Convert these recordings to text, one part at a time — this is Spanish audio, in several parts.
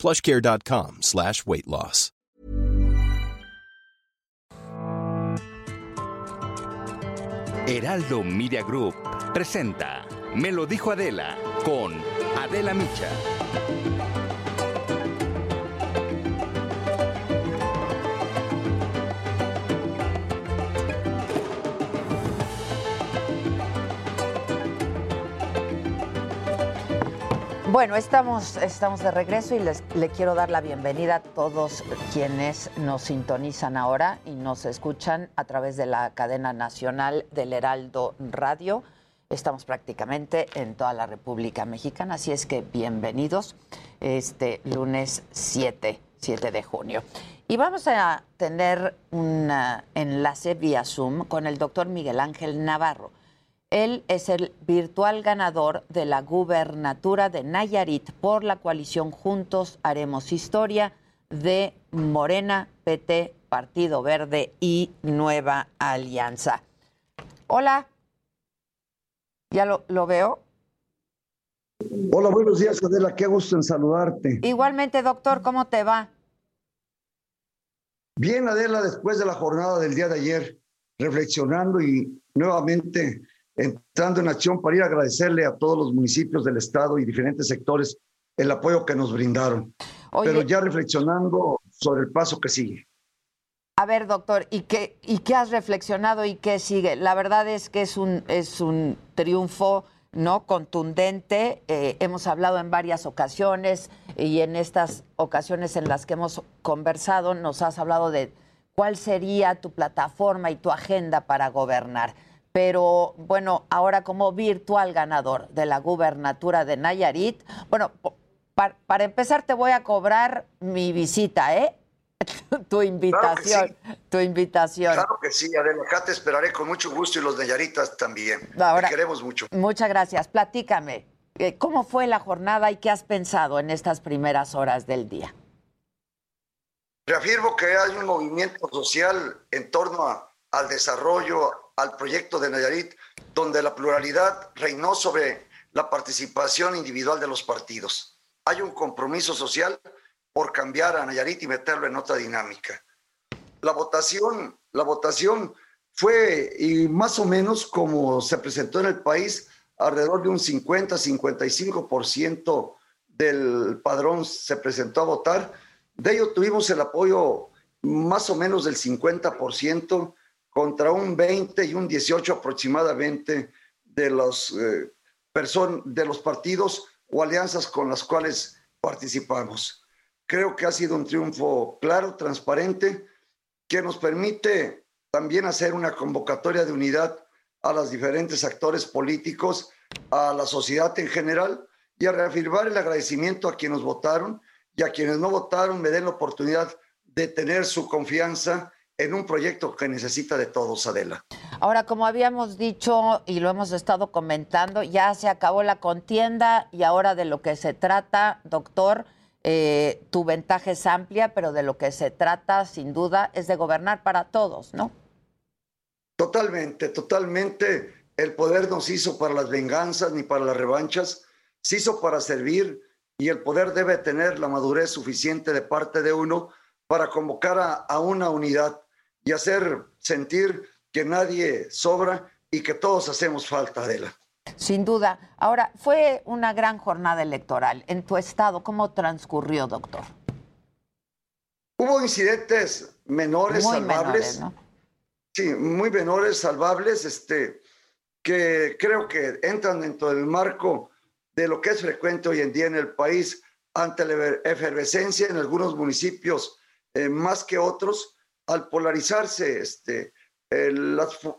plushcare.com slash weight loss. Heraldo Media Group presenta Me lo dijo Adela con Adela Micha. Bueno, estamos, estamos de regreso y les le quiero dar la bienvenida a todos quienes nos sintonizan ahora y nos escuchan a través de la cadena nacional del Heraldo Radio. Estamos prácticamente en toda la República Mexicana, así es que bienvenidos este lunes 7, 7 de junio. Y vamos a tener un enlace vía Zoom con el doctor Miguel Ángel Navarro. Él es el virtual ganador de la gubernatura de Nayarit por la coalición Juntos Haremos Historia de Morena, PT, Partido Verde y Nueva Alianza. Hola. ¿Ya lo, lo veo? Hola, buenos días, Adela. Qué gusto en saludarte. Igualmente, doctor, ¿cómo te va? Bien, Adela, después de la jornada del día de ayer, reflexionando y nuevamente entrando en acción para ir a agradecerle a todos los municipios del estado y diferentes sectores el apoyo que nos brindaron. Pero ya reflexionando sobre el paso que sigue. A ver, doctor, ¿y qué, ¿y qué has reflexionado y qué sigue? La verdad es que es un, es un triunfo no contundente. Eh, hemos hablado en varias ocasiones y en estas ocasiones en las que hemos conversado nos has hablado de cuál sería tu plataforma y tu agenda para gobernar pero bueno, ahora como virtual ganador de la gubernatura de Nayarit, bueno, para, empezar te voy a cobrar mi visita, ¿eh? tu invitación, tu invitación. Claro que sí, Adela, acá te esperaré con mucho gusto y los Nayaritas también. te queremos mucho. Muchas gracias. Platícame, eh, ¿cómo fue la jornada y qué has pensado en estas primeras horas del día? Reafirmo que hay un movimiento social en torno al desarrollo, al proyecto de Nayarit, donde la pluralidad reinó sobre la participación individual de los partidos. Hay un compromiso social por cambiar a Nayarit y meterlo en otra dinámica. La votación, la votación fue y más o menos como se presentó en el país, alrededor de un 50-55% del padrón se presentó a votar. De ello tuvimos el apoyo más o menos del 50% contra un 20 y un 18 aproximadamente de los, eh, de los partidos o alianzas con las cuales participamos. Creo que ha sido un triunfo claro, transparente, que nos permite también hacer una convocatoria de unidad a los diferentes actores políticos, a la sociedad en general y a reafirmar el agradecimiento a quienes votaron y a quienes no votaron me den la oportunidad de tener su confianza en un proyecto que necesita de todos, Adela. Ahora, como habíamos dicho y lo hemos estado comentando, ya se acabó la contienda y ahora de lo que se trata, doctor, eh, tu ventaja es amplia, pero de lo que se trata, sin duda, es de gobernar para todos, ¿no? Totalmente, totalmente. El poder no se hizo para las venganzas ni para las revanchas, se hizo para servir y el poder debe tener la madurez suficiente de parte de uno para convocar a una unidad y hacer sentir que nadie sobra y que todos hacemos falta, de la. Sin duda. Ahora, fue una gran jornada electoral. En tu estado, ¿cómo transcurrió, doctor? Hubo incidentes menores, salvables. Sí, muy menores, salvables, este, que creo que entran dentro del marco de lo que es frecuente hoy en día en el país ante la efervescencia en algunos municipios eh, más que otros, al polarizarse este,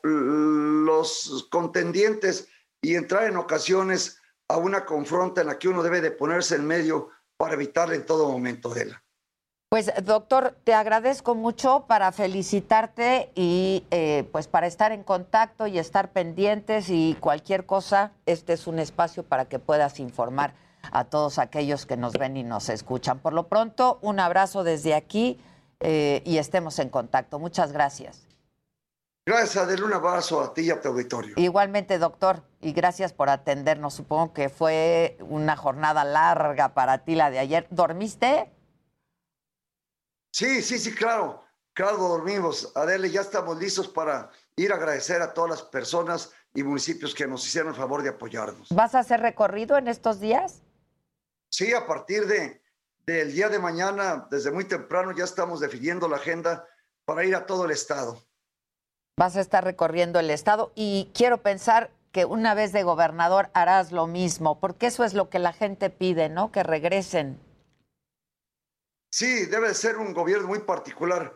los contendientes y entrar en ocasiones a una confronta en la que uno debe de ponerse en medio para evitarle en todo momento de la. Pues doctor, te agradezco mucho para felicitarte y eh, pues para estar en contacto y estar pendientes y cualquier cosa, este es un espacio para que puedas informar a todos aquellos que nos ven y nos escuchan. Por lo pronto, un abrazo desde aquí eh, y estemos en contacto. Muchas gracias. Gracias, Adel. Un abrazo a ti y a tu auditorio. Igualmente, doctor, y gracias por atendernos. Supongo que fue una jornada larga para ti la de ayer. ¿Dormiste? Sí, sí, sí, claro. Claro, dormimos. Adele, ya estamos listos para ir a agradecer a todas las personas y municipios que nos hicieron el favor de apoyarnos. ¿Vas a hacer recorrido en estos días? Sí, a partir de, del día de mañana, desde muy temprano, ya estamos definiendo la agenda para ir a todo el estado. Vas a estar recorriendo el estado y quiero pensar que una vez de gobernador harás lo mismo, porque eso es lo que la gente pide, ¿no? Que regresen Sí, debe ser un gobierno muy particular.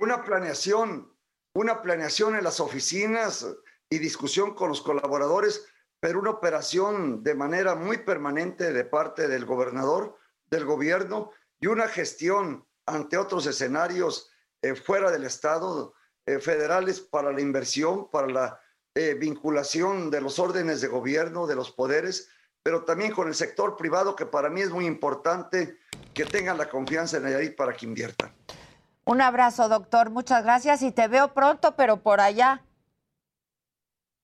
Una planeación, una planeación en las oficinas y discusión con los colaboradores, pero una operación de manera muy permanente de parte del gobernador, del gobierno y una gestión ante otros escenarios eh, fuera del Estado, eh, federales para la inversión, para la eh, vinculación de los órdenes de gobierno, de los poderes, pero también con el sector privado, que para mí es muy importante que tengan la confianza en Nayarit para que inviertan. Un abrazo, doctor. Muchas gracias y te veo pronto, pero por allá.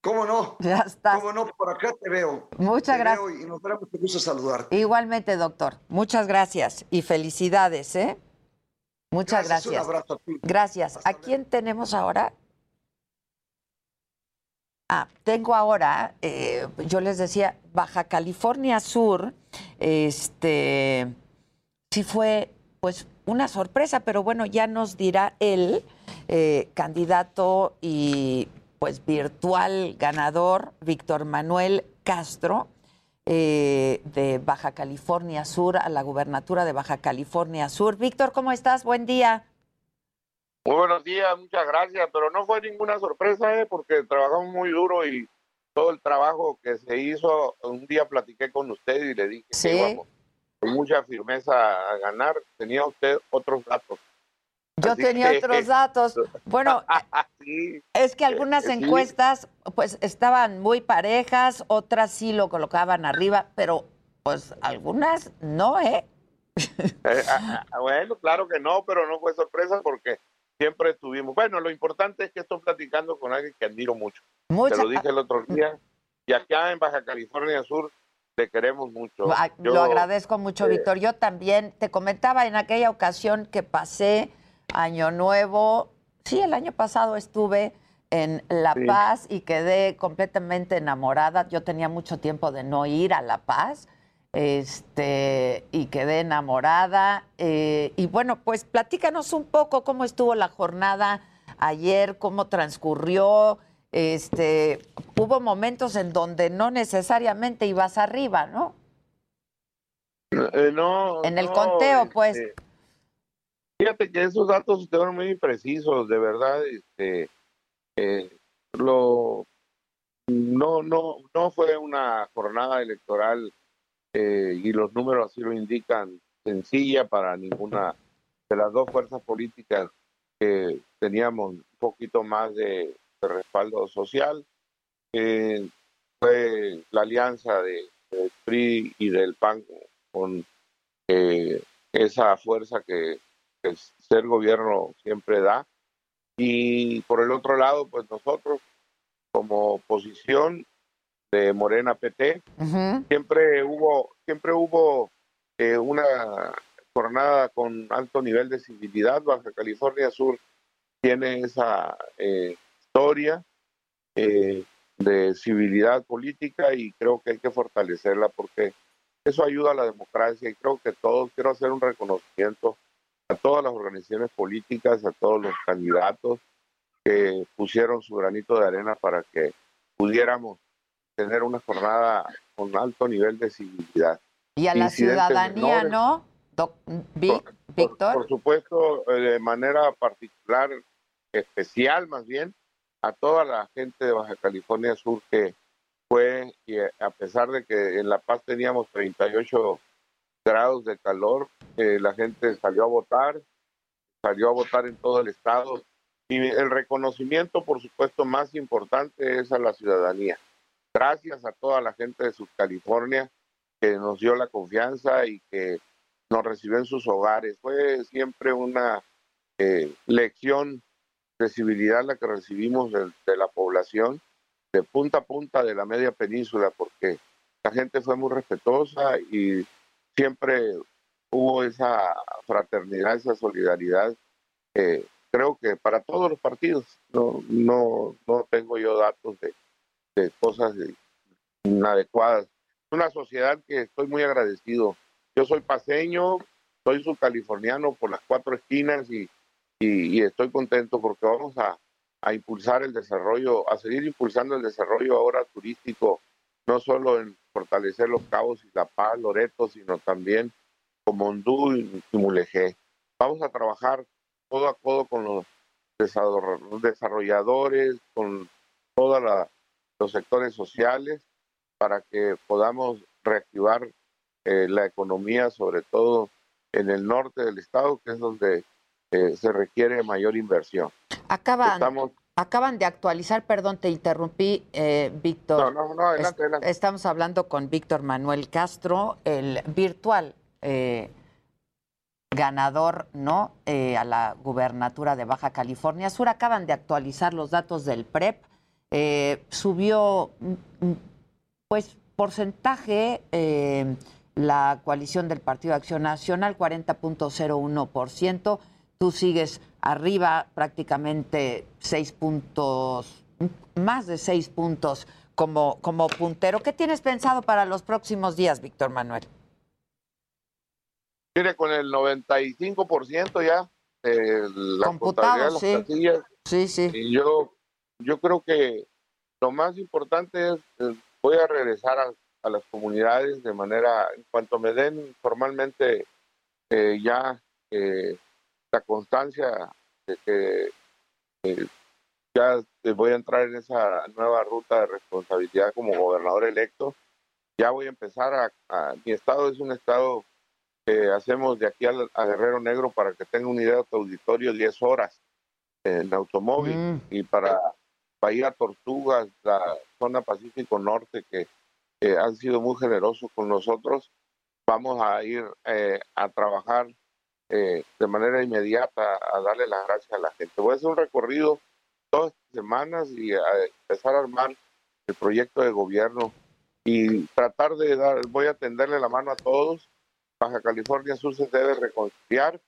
¿Cómo no? Ya está. ¿Cómo no? Por acá te veo. Muchas gracias. y nos dará mucho gusto saludarte. Igualmente, doctor. Muchas gracias y felicidades, ¿eh? Muchas gracias. Un abrazo a ti. Gracias. ¿A quién tenemos ahora? Ah, tengo ahora, eh, yo les decía, Baja California Sur, este, sí fue pues una sorpresa, pero bueno, ya nos dirá el eh, candidato y pues virtual ganador, Víctor Manuel Castro, eh, de Baja California Sur, a la gubernatura de Baja California Sur. Víctor, ¿cómo estás? Buen día. Muy buenos días, muchas gracias, pero no fue ninguna sorpresa, ¿eh? porque trabajamos muy duro y todo el trabajo que se hizo, un día platiqué con usted y le dije que íbamos con mucha firmeza a ganar, tenía usted otros datos. Yo tenía otros datos. Bueno, es que algunas encuestas pues estaban muy parejas, otras sí lo colocaban arriba, pero pues algunas no, ¿eh? eh ah, ah, bueno, claro que no, pero no fue sorpresa porque siempre estuvimos. Bueno, lo importante es que estoy platicando con alguien que admiro mucho. Te lo dije el otro día. Y acá en Baja California Sur te queremos mucho. lo agradezco mucho, eh, Víctor. Yo también te comentaba en aquella ocasión que pasé Año Nuevo. Sí, el año pasado estuve en La Paz y quedé completamente enamorada. Yo tenía mucho tiempo de no ir a La Paz este, y quedé enamorada. Eh, y bueno, pues platícanos un poco cómo estuvo la jornada ayer, cómo transcurrió. Este, hubo momentos en donde no necesariamente ibas arriba, ¿no? Eh, no. En el conteo, pues. Este, fíjate que esos datos fueron muy precisos, de verdad. Este, eh, lo, no, no, no fue una jornada electoral eh, y los números así lo indican, sencilla para ninguna de las dos fuerzas políticas que teníamos un poquito más de, respaldo social. fue la alianza de, PRI y del PAN con eh, esa fuerza que, que ser gobierno siempre da. Y por el otro lado, pues nosotros como oposición de Morena PT. Siempre hubo, siempre hubo eh, una jornada con alto nivel de civilidad. Baja California Sur tiene esa eh, historia eh, de civilidad política y creo que hay que fortalecerla porque eso ayuda a la democracia y creo que todos, quiero hacer un reconocimiento a todas las organizaciones políticas, a todos los candidatos que pusieron su granito de arena para que pudiéramos tener una jornada con alto nivel de civilidad. Y a la ciudadanía, ¿no? Víctor. Por, supuesto, eh, de manera particular, especial más bien, a toda la gente de Baja California Sur que fue, y a pesar de que en La Paz teníamos 38 grados de calor, la gente salió a votar, salió a votar en todo el estado y el reconocimiento, por supuesto, más importante es a la ciudadanía. Gracias a toda la gente de California que nos dio la confianza y que nos recibió en sus hogares. Fue siempre una eh, lección de civilidad la que recibimos de, de, la población, de punta a punta de la media península, porque la gente fue muy respetuosa y siempre hubo esa fraternidad, esa solidaridad. creo que para todos los partidos, no, no, no tengo yo datos de, de cosas inadecuadas. Una sociedad que estoy muy agradecido. Yo soy paseño, soy subcaliforniano por las cuatro esquinas y, y, estoy contento porque vamos a, a, impulsar el desarrollo, a seguir impulsando el desarrollo ahora turístico, no solo en fortalecer los cabos y La Paz, Loreto, sino también como Hondú y, Mulegé. Vamos a trabajar codo a codo con los desarrolladores, con todos los sectores sociales, para que podamos reactivar eh, la economía, sobre todo en el norte del estado, que es donde eh, se requiere mayor inversión. Acaban, acaban de actualizar, perdón, te interrumpí, eh, Víctor. No, no, no, adelante, adelante. Estamos hablando con Víctor Manuel Castro, el virtual eh, ganador no eh, a la gubernatura de Baja California Sur. Acaban de actualizar los datos del PREP. Eh, subió, mm, mm, pues, porcentaje la coalición del Partido de Acción Nacional, 40.01%. Tú sigues arriba prácticamente seis puntos, más de seis puntos como, como puntero. ¿Qué tienes pensado para los próximos días, Víctor Manuel? Mire, con el 95% ya de la Computado, de las sí. Sí, sí. Y yo, yo creo que lo más importante es, voy a regresar a, las comunidades de manera, en cuanto me den formalmente eh, ya eh, la constancia de que eh, ya voy a entrar en esa nueva ruta de responsabilidad como gobernador electo, ya voy a empezar a, a mi estado es un estado que hacemos de aquí a, Guerrero Negro para que tenga una idea de auditorio 10 horas en automóvil mm. y para, ir a Tortugas, la zona Pacífico Norte que han sido muy generosos con nosotros, vamos a ir eh, a trabajar eh, de manera inmediata a darle las gracias a la gente. Voy a hacer un recorrido las semanas y a empezar a armar el proyecto de gobierno y tratar de dar, voy a tenderle la mano a todos Baja California Sur se debe reconciliar.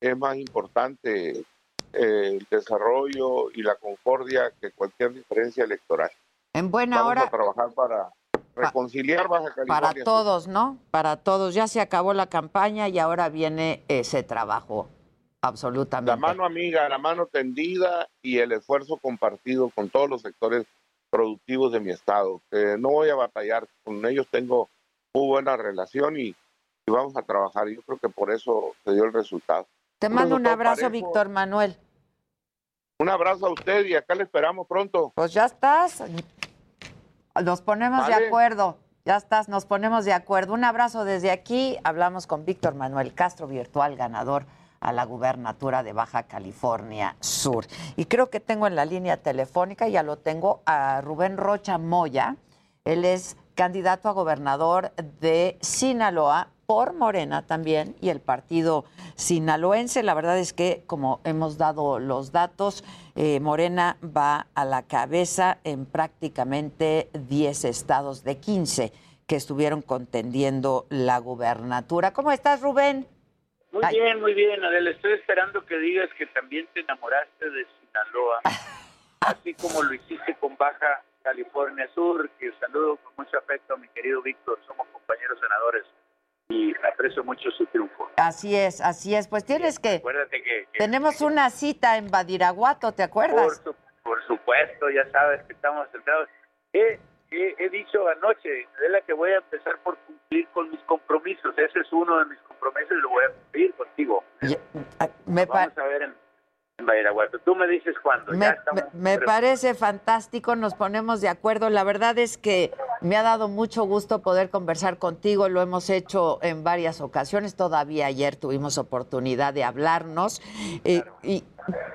Es más importante eh, el desarrollo y la concordia que cualquier diferencia electoral. En buena Vamos hora. a trabajar para reconciliar Baja California. Para todos, ¿no? Para todos. Ya se acabó la campaña y ahora viene ese trabajo. Absolutamente. La mano amiga, la mano tendida y el esfuerzo compartido con todos los sectores productivos de mi estado. no voy a batallar, con ellos tengo muy buena relación y y vamos a trabajar. Yo creo que por eso se dio el resultado. Te mando un abrazo, Víctor Manuel. Un abrazo a usted y acá le esperamos pronto. Pues ya estás. Nos ponemos de acuerdo. Ya estás, nos ponemos de acuerdo. Un abrazo desde aquí. Hablamos con Víctor Manuel Castro, virtual ganador a la gubernatura de Baja California Sur. Y creo que tengo en la línea telefónica, ya lo tengo, a Rubén Rocha Moya. Él es candidato a gobernador de Sinaloa por Morena también y el partido sinaloense. La verdad es que, como hemos dado los datos, eh, Morena va a la cabeza en prácticamente 10 estados de 15 que estuvieron contendiendo la gubernatura. ¿Cómo estás, Rubén? Muy bien, muy bien, Adela. Estoy esperando que digas que también te enamoraste de Sinaloa, así como lo hiciste con Baja California Sur, que saludo con mucho afecto a mi querido Víctor, somos compañeros senadores y aprecio mucho su triunfo. Así es, así es. Pues tienes que... Acuérdate que... tenemos una cita en Badiraguato, ¿te acuerdas? Por, supuesto, ya sabes que estamos sentados. He, he, dicho anoche, de la que voy a empezar por cumplir con mis compromisos. Ese es uno de mis compromisos y lo voy a cumplir contigo. Ah, me Vamos a ver en Badiraguato. Tú me dices cuándo. Me, me parece fantástico, nos ponemos de acuerdo. La verdad es que Me ha dado mucho gusto poder conversar contigo, lo hemos hecho en varias ocasiones, todavía ayer tuvimos oportunidad de hablarnos eh, y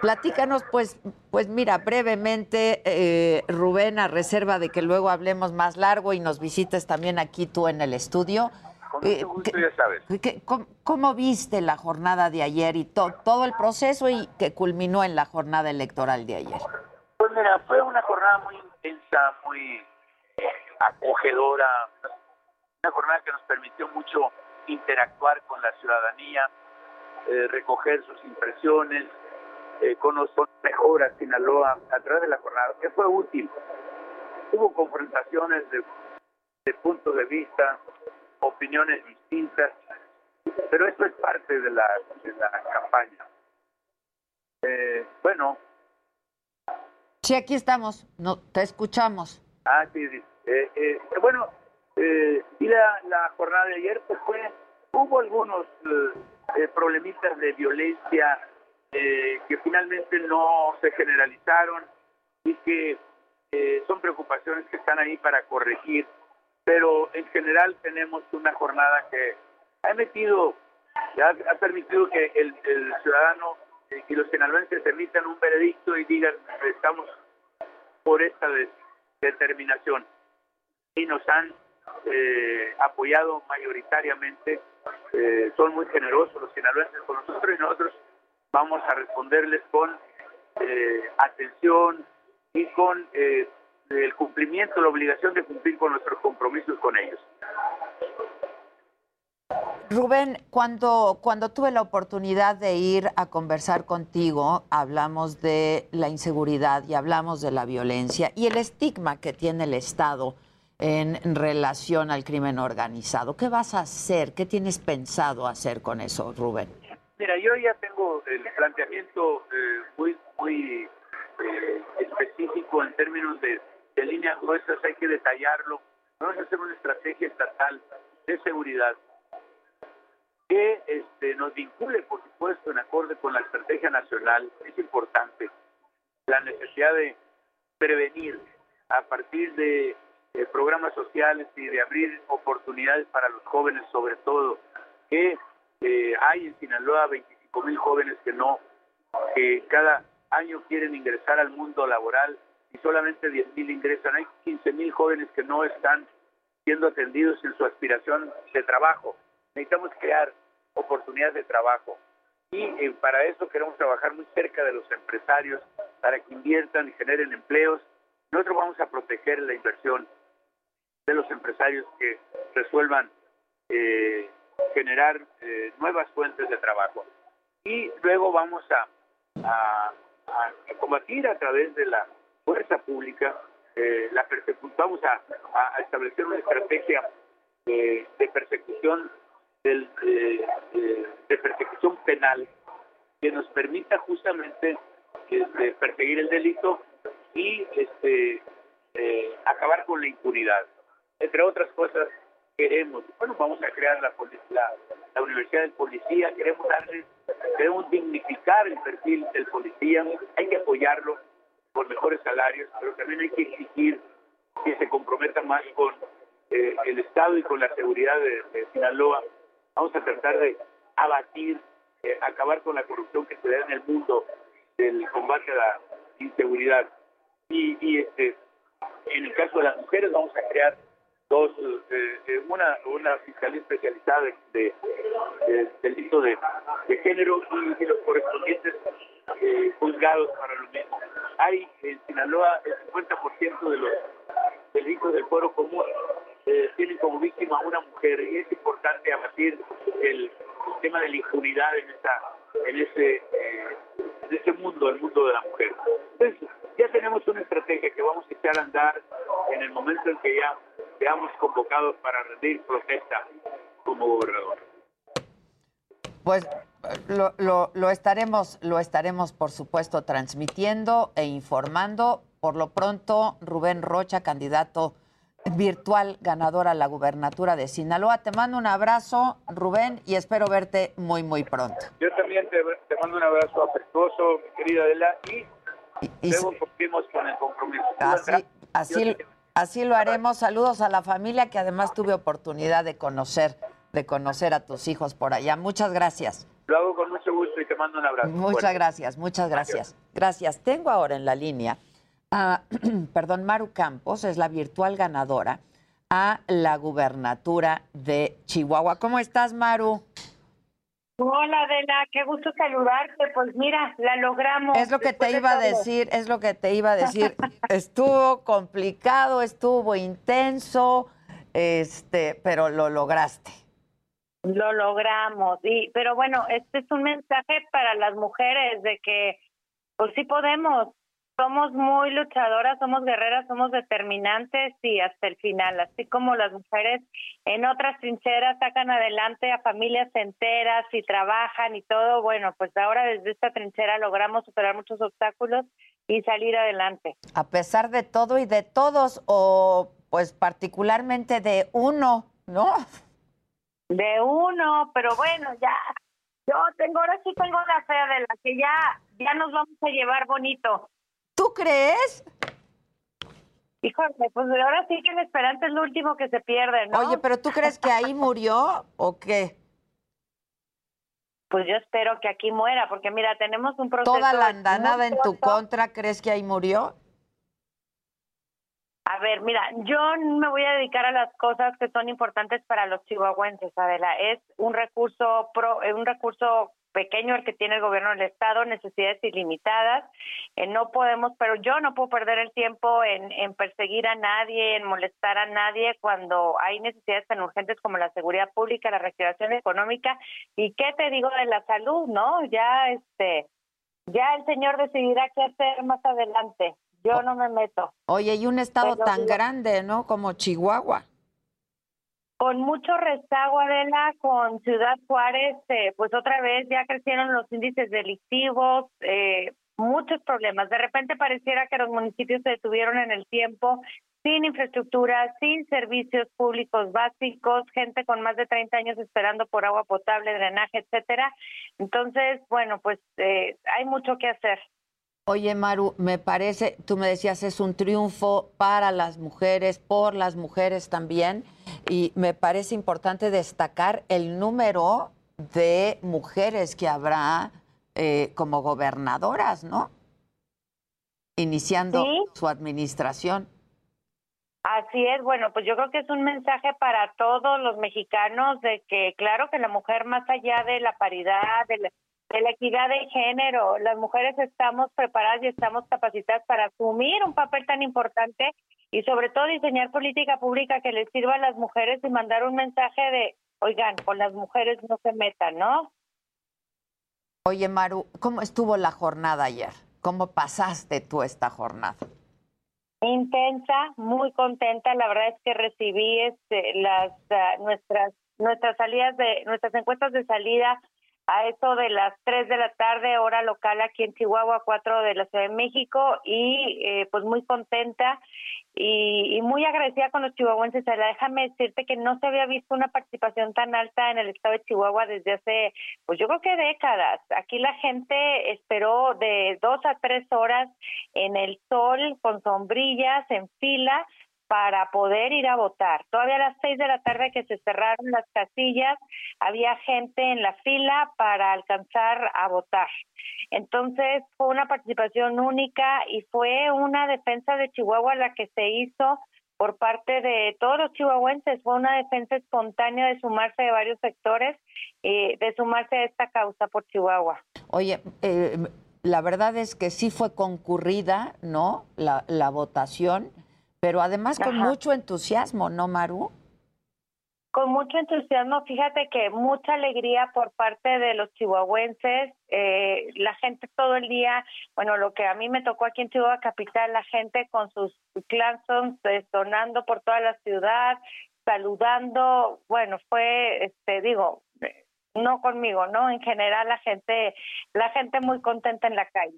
platícanos pues, pues mira, brevemente, eh, Rubén, a reserva de que luego hablemos más largo y nos visites también aquí tú en el estudio. Con mucho gusto, ya sabes. cómo, viste la jornada de ayer y todo el proceso y que culminó en la jornada electoral de ayer? Pues mira, fue una jornada muy intensa, muy acogedora, una jornada que nos permitió mucho interactuar con la ciudadanía, eh, recoger sus impresiones, eh, conocer mejor a Sinaloa a través de la jornada, que fue útil. Hubo confrontaciones de, puntos de vista, opiniones distintas, pero eso es parte de la, de la campaña. Eh, bueno. Sí, aquí estamos, no, te escuchamos. Ah, sí, sí. Eh, eh, bueno, eh, y la, la, jornada de ayer, pues fue, hubo algunos eh, problemitas de violencia que finalmente no se generalizaron y que son preocupaciones que están ahí para corregir, pero en general tenemos una jornada que ha metido, ha permitido que el, el ciudadano y los sinaloenses emitan un veredicto y digan, estamos por esta determinación y nos han eh, apoyado mayoritariamente. Eh, son muy generosos los sinaloenses con nosotros y nosotros vamos a responderles con eh, atención y con el cumplimiento, la obligación de cumplir con nuestros compromisos con ellos. Rubén, cuando, cuando tuve la oportunidad de ir a conversar contigo, hablamos de la inseguridad y hablamos de la violencia y el estigma que tiene el Estado en relación al crimen organizado. ¿Qué vas a hacer? ¿Qué tienes pensado hacer con eso, Rubén? Mira, yo ya tengo el planteamiento eh, muy, muy eh, específico en términos de, líneas gruesas, hay que detallarlo. Vamos a hacer una estrategia estatal de seguridad que este, nos vincule, por supuesto, en acorde con la estrategia nacional. Es importante la necesidad de prevenir a partir de programas sociales y de abrir oportunidades para los jóvenes, sobre todo, que eh, hay en Sinaloa 25 mil jóvenes que no, que cada año quieren ingresar al mundo laboral y solamente 10 mil ingresan. Hay 15 mil jóvenes que no están siendo atendidos en su aspiración de trabajo. Necesitamos crear oportunidades de trabajo y eh, para eso queremos trabajar muy cerca de los empresarios para que inviertan y generen empleos. Nosotros vamos a proteger la inversión de los empresarios que resuelvan eh, generar eh, nuevas fuentes de trabajo. Y luego vamos a, a, combatir a través de la fuerza pública eh, la vamos a, establecer una estrategia de, persecución del, de persecución penal que nos permita justamente este, perseguir el delito y este, acabar con la impunidad entre otras cosas, queremos, bueno, vamos a crear la, la, Universidad del Policía, queremos darle, queremos dignificar el perfil del policía, hay que apoyarlo por mejores salarios, pero también hay que exigir que se comprometa más con eh, el Estado y con la seguridad de, Sinaloa. Vamos a tratar de abatir, eh, acabar con la corrupción que se da en el mundo del combate a la inseguridad. Y, y este, en el caso de las mujeres vamos a crear dos, eh, eh, una, una fiscalía especializada de, de, delito de, género y, los correspondientes juzgados para lo mismo. Hay en Sinaloa el 50% de los delitos del foro común tienen como víctima a una mujer y es importante abatir el, tema de la impunidad en esta en ese en ese mundo, el mundo de la mujer. Entonces, ya tenemos una estrategia que vamos a echar a andar en el momento en que ya seamos convocados para rendir protesta como gobernador. Pues lo, lo, lo, estaremos, lo estaremos, por supuesto, transmitiendo e informando. Por lo pronto, Rubén Rocha, candidato virtual ganador a la gubernatura de Sinaloa. Te mando un abrazo, Rubén, y espero verte muy, muy pronto. Yo también te, mando un abrazo afectuoso, mi querida Adela, y, luego cumplimos con el compromiso. Así, así, Así lo haremos. Saludos a la familia que además tuve oportunidad de conocer, de conocer a tus hijos por allá. Muchas gracias. Lo hago con mucho gusto y te mando un abrazo. Muchas gracias, muchas gracias. Gracias. Tengo ahora en la línea a, perdón, Maru Campos, es la virtual ganadora a la gubernatura de Chihuahua. ¿Cómo estás, Maru? Hola, Adela, qué gusto saludarte. Pues mira, la logramos. Es lo que te iba a decir, es lo que te iba a decir. estuvo complicado, estuvo intenso, este, pero lo lograste. Lo logramos. Y, pero bueno, este es un mensaje para las mujeres de que, pues sí podemos, somos muy luchadoras, somos guerreras, somos determinantes y hasta el final, así como las mujeres en otras trincheras sacan adelante a familias enteras y trabajan y todo, bueno, pues ahora desde esta trinchera logramos superar muchos obstáculos y salir adelante. A pesar de todo y de todos, o pues particularmente de uno, ¿no? De uno, pero bueno, ya, yo tengo, ahora sí tengo la fe de la que ya, ya nos vamos a llevar bonito. ¿Tú crees? Híjole, pues ahora sí que el esperante es lo último que se pierde, ¿no? Oye, pero ¿tú crees que ahí murió o qué? Pues yo espero que aquí muera, porque mira, tenemos un proceso... ¿Toda la andanada en tu contra crees que ahí murió? A ver, mira, yo me voy a dedicar a las cosas que son importantes para los chihuahuenses, Adela. Es un recurso pro, un recurso pequeño el que tiene el gobierno del estado, necesidades ilimitadas. Eh, no podemos, pero yo no puedo perder el tiempo en, en, perseguir a nadie, en molestar a nadie cuando hay necesidades tan urgentes como la seguridad pública, la reactivación económica y qué te digo de la salud, ¿no? Ya este, ya el señor decidirá qué hacer más adelante. Yo no me meto. Oye, y un estado tan grande, ¿no? Como Chihuahua con mucho rezago, Adela, con Ciudad Juárez, eh, pues otra vez ya crecieron los índices delictivos, eh, muchos problemas. De repente pareciera que los municipios se detuvieron en el tiempo, sin infraestructura, sin servicios públicos básicos, gente con más de 30 años esperando por agua potable, drenaje, etcétera. Entonces, bueno, pues eh, hay mucho que hacer. Oye, Maru, me parece, tú me decías, es un triunfo para las mujeres, por las mujeres también, y me parece importante destacar el número de mujeres que habrá eh, como gobernadoras, ¿no? Iniciando su administración. Así es, bueno, pues yo creo que es un mensaje para todos los mexicanos de que claro que la mujer más allá de la paridad, de la, de la equidad de género. Las mujeres estamos preparadas y estamos capacitadas para asumir un papel tan importante y sobre todo diseñar política pública que les sirva a las mujeres y mandar un mensaje de, oigan, con las mujeres no se metan, ¿no? Oye, Maru, ¿cómo estuvo la jornada ayer? ¿Cómo pasaste tú esta jornada? Intensa, muy contenta. La verdad es que recibí este, las uh, nuestras nuestras salidas de nuestras encuestas de salida a eso de las 3 de la tarde, hora local aquí en Chihuahua, 4 de la Ciudad de México, y eh, pues muy contenta y, muy agradecida con los chihuahuenses. Déjame decirte que no se había visto una participación tan alta en el estado de Chihuahua desde hace, pues yo creo que décadas. Aquí la gente esperó de dos a tres horas en el sol, con sombrillas, en fila, para poder ir a votar. Todavía a las seis de la tarde que se cerraron las casillas, había gente en la fila para alcanzar a votar. Entonces fue una participación única y fue una defensa de Chihuahua la que se hizo por parte de todos los chihuahuenses. Fue una defensa espontánea de sumarse de varios sectores, y de sumarse a esta causa por Chihuahua. Oye, eh, la verdad es que sí fue concurrida, ¿no? La votación pero además con mucho entusiasmo, ¿no, Maru? Con mucho entusiasmo, fíjate que mucha alegría por parte de los chihuahuenses, eh, la gente todo el día, bueno, lo que a mí me tocó aquí en Chihuahua Capital, la gente con sus clansons sonando por toda la ciudad, saludando, bueno, fue, este, digo, no conmigo, ¿no? En general la gente, la gente muy contenta en la calle.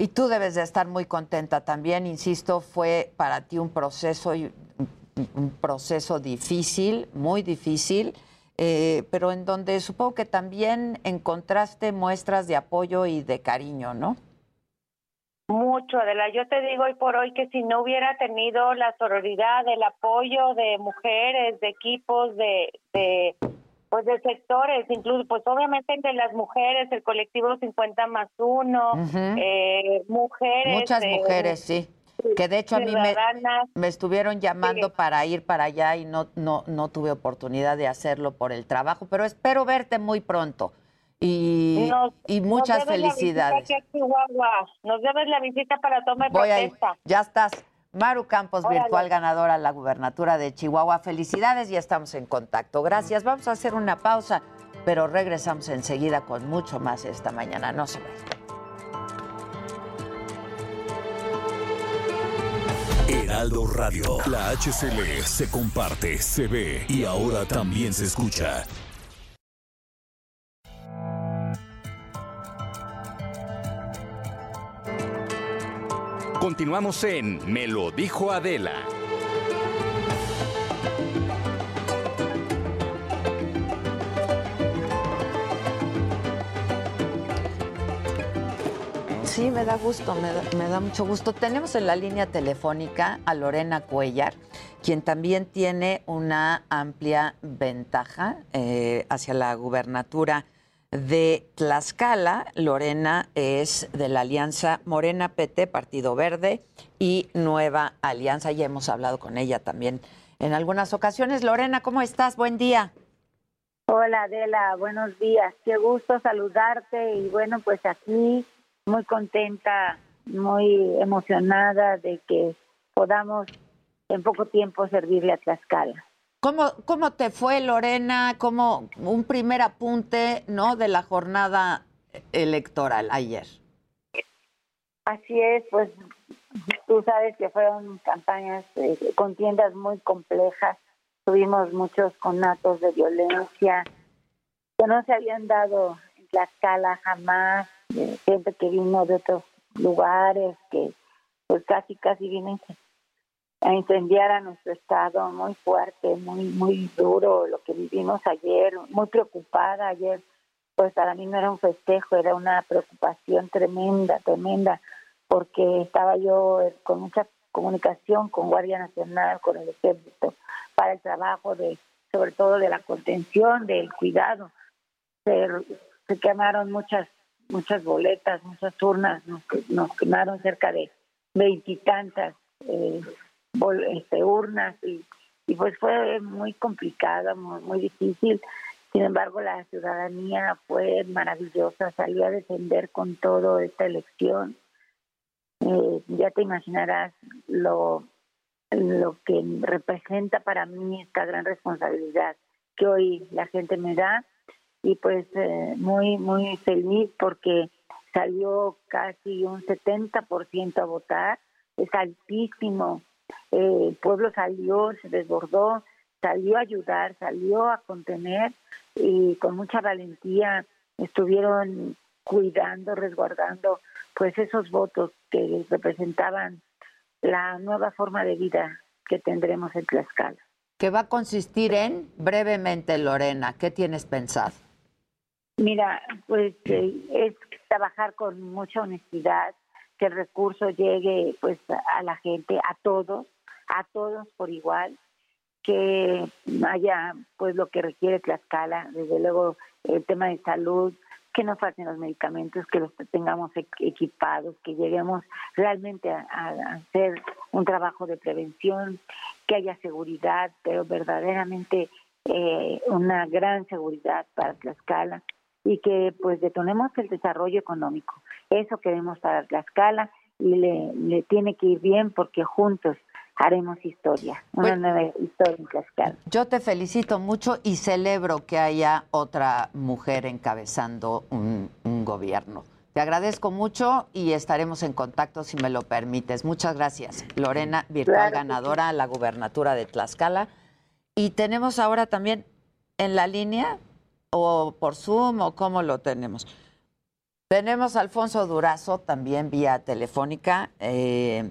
Y tú debes de estar muy contenta también, insisto, fue para ti un proceso, un proceso difícil, muy difícil, eh, pero en donde supongo que también encontraste muestras de apoyo y de cariño, ¿no? mucho, Adela. Yo te digo hoy por hoy que si no hubiera tenido la sororidad, el apoyo de mujeres, de equipos, de, de pues de sectores, incluso pues obviamente entre las mujeres, el colectivo 50 más 1, eh, mujeres. Muchas mujeres, sí. Que de hecho a mí me, me estuvieron llamando para ir para allá y no, no, no tuve oportunidad de hacerlo por el trabajo, pero espero verte muy pronto. Y, y muchas felicidades. Nos debes la visita para tomar protesta. ya estás. Maru Campos, virtual ganadora a la gubernatura de Chihuahua. Felicidades, ya estamos en contacto. Gracias. Vamos a hacer una pausa, pero regresamos enseguida con mucho más esta mañana. No se vayan. Heraldo Radio, la HCL se comparte, se ve y ahora también se escucha. Continuamos en Me lo dijo Adela. Sí, me da gusto, me da, mucho gusto. Tenemos en la línea telefónica a Lorena Cuellar, quien también tiene una amplia ventaja eh, hacia la gubernatura de Tlaxcala. Lorena es de la Alianza Morena PT, Partido Verde y Nueva Alianza. Ya hemos hablado con ella también en algunas ocasiones. Lorena, ¿cómo estás? Buen día. Hola Adela, buenos días. Qué gusto saludarte y bueno, pues aquí muy contenta, muy emocionada de que podamos en poco tiempo servirle a Tlaxcala. ¿Cómo, ¿Cómo te fue, Lorena? Como un primer apunte, ¿no? De la jornada electoral ayer. Así es, pues tú sabes que fueron campañas, eh, contiendas muy complejas. Tuvimos muchos conatos de violencia que no se habían dado en Tlaxcala jamás. gente que vino de otros lugares, que pues casi, casi vienen a incendiar a nuestro estado muy fuerte, muy muy duro lo que vivimos ayer, muy preocupada ayer, pues para mí no era un festejo, era una preocupación tremenda, tremenda, porque estaba yo con mucha comunicación con Guardia Nacional, con el Ejército, para el trabajo de, sobre todo de la contención, del cuidado. Se, se quemaron muchas muchas boletas, muchas urnas, nos, nos quemaron cerca de veintitantas. Eh, este, urnas y, y pues fue muy complicado, muy, muy difícil. Sin embargo, la ciudadanía fue maravillosa, salió a defender con todo esta elección. Eh, ya te imaginarás lo, lo que representa para mí esta gran responsabilidad que hoy la gente me da y pues eh, muy, muy feliz porque salió casi un 70% a votar, es altísimo el pueblo salió, se desbordó, salió a ayudar, salió a contener y con mucha valentía estuvieron cuidando, resguardando pues esos votos que representaban la nueva forma de vida que tendremos en Tlaxcala. ¿Qué va a consistir en, brevemente, Lorena, qué tienes pensado? Mira, pues eh, es trabajar con mucha honestidad, que el recurso llegue pues a la gente, a todos, a todos por igual, que haya pues lo que requiere Tlaxcala, desde luego el tema de salud, que no falten los medicamentos, que los tengamos equipados, que lleguemos realmente a, hacer un trabajo de prevención, que haya seguridad, pero verdaderamente eh, una gran seguridad para Tlaxcala y que pues detonemos el desarrollo económico. Eso queremos para Tlaxcala y le, le tiene que ir bien porque juntos haremos historia, una nueva historia en Tlaxcala. Yo te felicito mucho y celebro que haya otra mujer encabezando un, gobierno. Te agradezco mucho y estaremos en contacto si me lo permites. Muchas gracias. Lorena, virtual ganadora a la gubernatura de Tlaxcala. Y tenemos ahora también en la línea o por Zoom o cómo lo tenemos. Tenemos a Alfonso Durazo también vía telefónica, eh,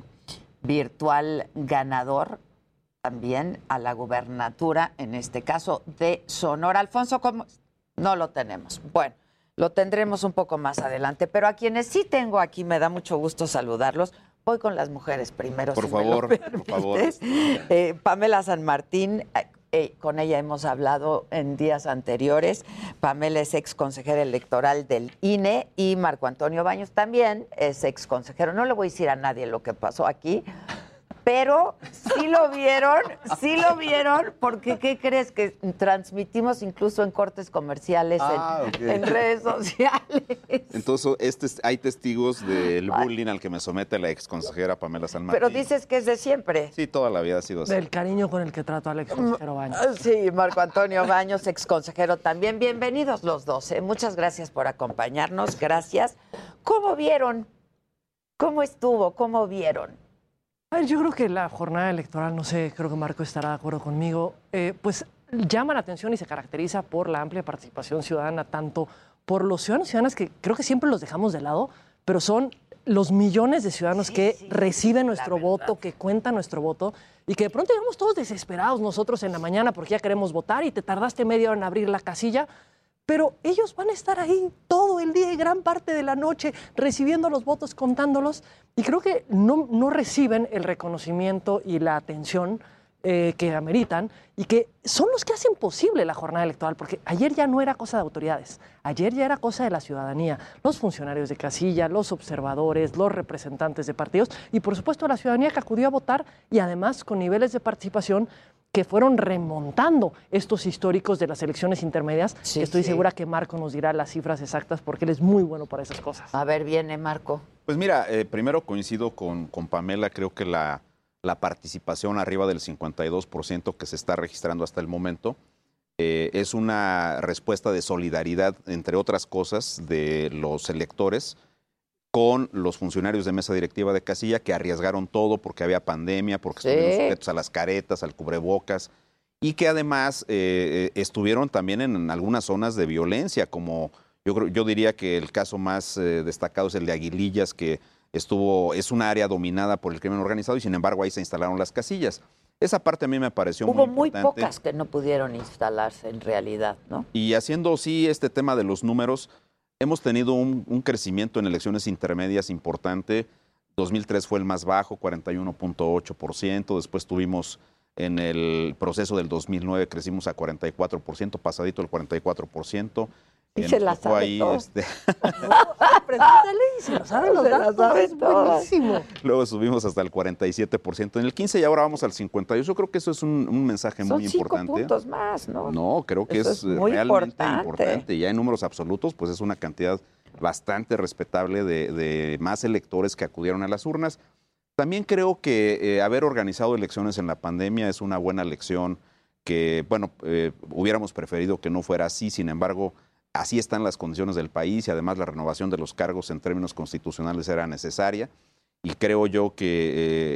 virtual ganador también a la gubernatura, en este caso de Sonora. Alfonso, ¿cómo? No lo tenemos. Bueno, Lo tendremos un poco más adelante, pero a quienes sí tengo aquí, me da mucho gusto saludarlos. Voy con las mujeres primero. Por si me lo favor, por favor. Eh, Pamela San Martín, eh, con ella hemos hablado en días anteriores. Pamela es ex consejera electoral del INE y Marco Antonio Baños también es ex consejero. No le voy a decir a nadie lo que pasó aquí, pero sí lo vieron, sí lo vieron, porque ¿qué crees? Que transmitimos incluso en cortes comerciales, en- Ah, en, redes sociales. Entonces, este, hay testigos del bullying al que me somete la ex consejera Pamela San Martín. Pero dices que es de siempre. Sí, toda la vida ha sido así. Del cariño con el que trato a Alex consejero Baños. Ah, Sí, Marco Antonio Baños, ex consejero también. Bienvenidos los dos. ¿eh? Muchas gracias por acompañarnos. Gracias. ¿Cómo vieron? ¿Cómo estuvo? ¿Cómo vieron? A ver, yo creo que la jornada electoral, no sé, creo que Marco estará de acuerdo conmigo, eh, pues llama la atención y se caracteriza por la amplia participación ciudadana, tanto por los ciudadanos y ciudadanas que creo que siempre los dejamos de lado, pero son los millones de ciudadanos que reciben nuestro voto, que cuentan nuestro voto y que de pronto llegamos todos desesperados nosotros en la mañana porque ya queremos votar y te tardaste media hora en abrir la casilla. Pero ellos van a estar ahí todo el día y gran parte de la noche recibiendo los votos, contándolos. Y creo que no, no reciben el reconocimiento y la atención eh, que ameritan y que son los que hacen posible la jornada electoral. Porque ayer ya no era cosa de autoridades, ayer ya era cosa de la ciudadanía, los funcionarios de casilla, los observadores, los representantes de partidos y por supuesto la ciudadanía que acudió a votar y además con niveles de participación que fueron remontando estos históricos de las elecciones intermedias. estoy sí. segura que Marco nos dirá las cifras exactas porque él es muy bueno para esas cosas. A ver, viene Marco. Pues mira, eh, primero coincido con, con Pamela, creo que la, la participación arriba del 52% que se está registrando hasta el momento eh, es una respuesta de solidaridad, entre otras cosas, de los electores con los funcionarios de mesa directiva de casilla que arriesgaron todo porque había pandemia, porque Sí. estuvieron sujetos a las caretas, al cubrebocas, y que además eh, eh, estuvieron también en algunas zonas de violencia, como yo, creo- yo diría que el caso más eh, destacado es el de Aguilillas, que estuvo, es un área dominada por el crimen organizado y sin embargo ahí se instalaron las casillas. Esa parte a mí me pareció Hubo muy muy importante. pocas que no pudieron instalarse en realidad, ¿no? Y haciendo sí este tema de los números, hemos tenido un, crecimiento en elecciones intermedias importante. 2003 fue el más bajo, 41.8%. Después tuvimos en el proceso del 2009, crecimos a 44%, pasadito el 44%. Eh, se la sabe ahí, todo. este, Pregúntale y se lo saben los Se datos. sabe es buenísimo. luego subimos hasta el 47% en el 15 y ahora vamos al 58%. Yo creo que eso es un, un mensaje Son muy cinco importante. puntos más, ¿no? No, creo que Eso es, es muy realmente importante. importante. Ya en números absolutos, pues es una cantidad bastante respetable de, de más electores que acudieron a las urnas. También creo que eh, haber organizado elecciones en la pandemia es una buena lección que, bueno, eh, hubiéramos preferido que no fuera así, sin embargo, así están las condiciones del país y además la renovación de los cargos en términos constitucionales era necesaria. Y creo yo que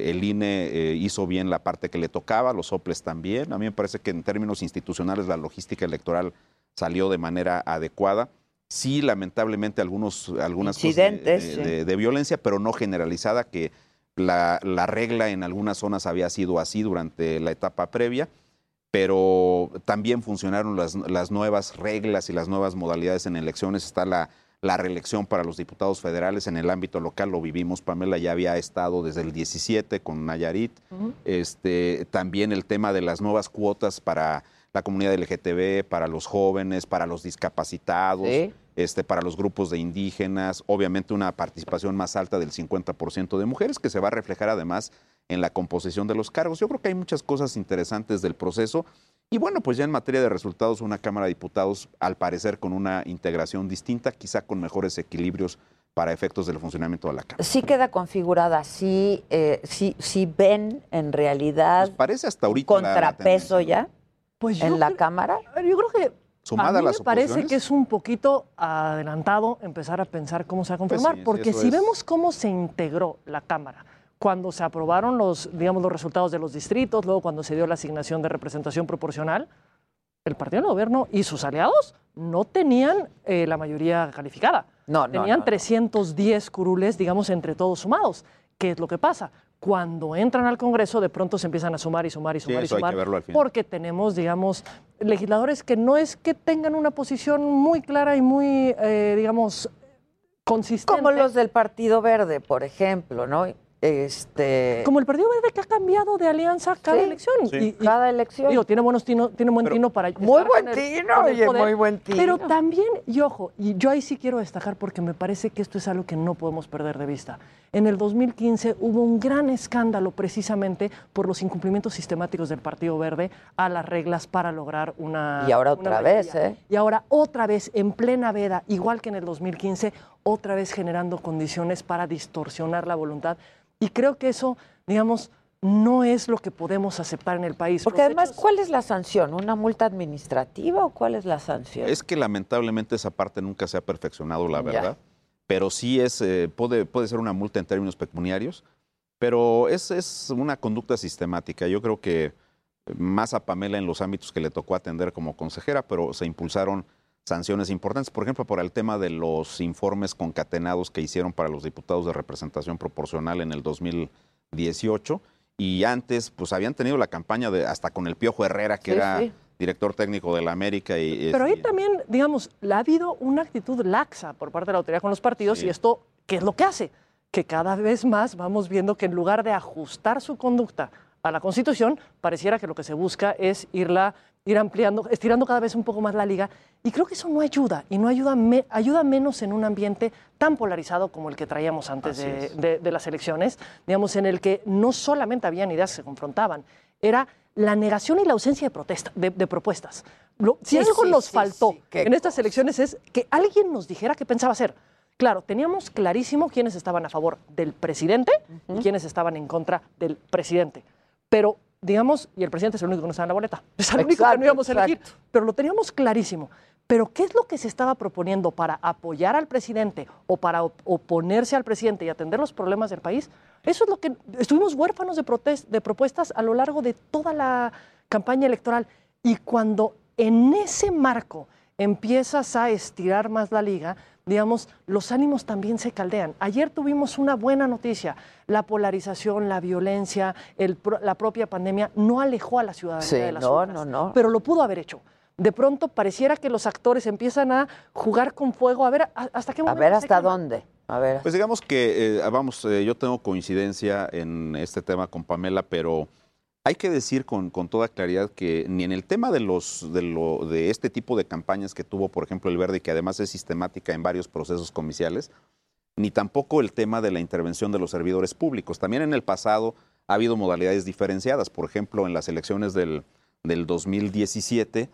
eh, el INE eh, hizo bien la parte que le tocaba, los soples también. A mí me parece que en términos institucionales la logística electoral salió de manera adecuada. Sí, lamentablemente algunos, algunas cosas de- Incidentes, de, sí. de- de violencia, pero no generalizada, que la, la regla en algunas zonas había sido así durante la etapa previa, pero también funcionaron las, las nuevas reglas y las nuevas modalidades en elecciones. Está la, la reelección para los diputados federales en el ámbito local, lo vivimos, Pamela ya había estado desde el 17 con Nayarit. este, también el tema de las nuevas cuotas para la comunidad LGTB, para los jóvenes, para los discapacitados, Sí. este, para los grupos de indígenas, obviamente una participación más alta del 50% de mujeres, que se va a reflejar además en la composición de los cargos. Yo creo que hay muchas cosas interesantes del proceso. Y bueno, pues ya en materia de resultados, una Cámara de Diputados, al parecer, con una integración distinta, quizá con mejores equilibrios para efectos del funcionamiento de la Cámara. Sí queda configurada, sí, eh, sí, sí ven en realidad Parece hasta ahorita la- la contrapeso ya Pues en la creo- Cámara. Yo creo que Sumada a mí a las me parece que es un poquito adelantado empezar a pensar cómo se va a conformar, sí, sí, porque si es. vemos cómo se integró la Cámara cuando se aprobaron los, digamos, los resultados de los distritos, luego cuando se dio la asignación de representación proporcional, el partido de gobierno y sus aliados no tenían eh, la mayoría calificada. No, no, Tenían no, no. 310 curules, digamos, entre todos sumados. ¿Qué es lo que pasa? cuando entran al Congreso de pronto se empiezan a sumar y sumar y Sí, sumar y eso hay que sumar verlo al final. porque tenemos, digamos, legisladores que no es que tengan una posición muy clara y muy, eh, digamos, consistente. Como los del Partido Verde, por ejemplo, ¿no? Este. Como el Partido Verde que ha cambiado de alianza cada Sí, elección. sí. Y- y- Cada elección. Digo, tiene, buenos tino, tiene buen tino para. Muy buen el- tino, oye, poder. muy buen tino. Pero también, y ojo, y yo ahí sí quiero destacar porque me parece que esto es algo que no podemos perder de vista. En el 2015 hubo un gran escándalo precisamente por los incumplimientos sistemáticos del Partido Verde a las reglas para lograr una. Y ahora una otra mayoría. vez, ¿eh? Y ahora otra vez, en plena veda, igual que en el 2015, otra vez generando condiciones para distorsionar la voluntad. Y creo que eso, digamos, no es lo que podemos aceptar en el país. Porque Los además, hechos- ¿cuál es la sanción? ¿Una multa administrativa o cuál es la sanción? Es que lamentablemente esa parte nunca se ha perfeccionado, la Ya. Pero sí es, eh, puede, puede ser una multa en términos pecuniarios, pero es, es una conducta sistemática. Yo creo que más a Pamela en los ámbitos que le tocó atender como consejera, pero se impulsaron sanciones importantes, por ejemplo, por el tema de los informes concatenados que hicieron para los diputados de representación proporcional en el 2018 y antes pues habían tenido la campaña de hasta con el Piojo Herrera que Sí, era sí. Director técnico de la América y Pero ahí también, digamos, ha habido una actitud laxa por parte de la autoridad con los partidos Sí. y esto, ¿qué es lo que hace? Que cada vez más vamos viendo que en lugar de ajustar su conducta a la Constitución, pareciera que lo que se busca es irla, ir ampliando, estirando cada vez un poco más la liga. Y creo que eso no ayuda, y no ayuda, me- ayuda menos en un ambiente tan polarizado como el que traíamos antes de- de las elecciones, digamos, en el que no solamente habían ideas que se confrontaban, era la negación y la ausencia de, protesta, de, de propuestas. Lo- si Sí, algo sí, nos sí, faltó en estas elecciones es que alguien nos dijera qué pensaba hacer. Claro, teníamos clarísimo quiénes estaban a favor del presidente y quiénes estaban en contra del presidente. Pero, digamos, y el presidente es el único que no estaba en la boleta. Es el único que no íbamos a elegir. exacto. Pero lo teníamos clarísimo. Pero, ¿qué es lo que se estaba proponiendo para apoyar al presidente o para op- oponerse al presidente y atender los problemas del país? Eso es lo que estuvimos huérfanos de, de propuestas a lo largo de toda la campaña electoral. Y cuando en ese marco empiezas a estirar más la liga, digamos, los ánimos también se caldean. Ayer tuvimos una buena noticia. La polarización, la violencia, el pro- la propia pandemia no alejó a la ciudadanía Sí, de las no, urnas, no, no. pero lo pudo haber hecho. De pronto pareciera que los actores empiezan a jugar con fuego, a ver a- hasta qué A momento ver se hasta dónde. A ver. Pues digamos que, eh, vamos, eh, yo tengo coincidencia en este tema con Pamela, pero hay que decir con, con toda claridad que ni en el tema de, los, de, lo, de este tipo de campañas que tuvo, por ejemplo, el Verde, que además es sistemática en varios procesos comiciales, ni tampoco el tema de la intervención de los servidores públicos. También en el pasado ha habido modalidades diferenciadas. Por ejemplo, en las elecciones del, del 2017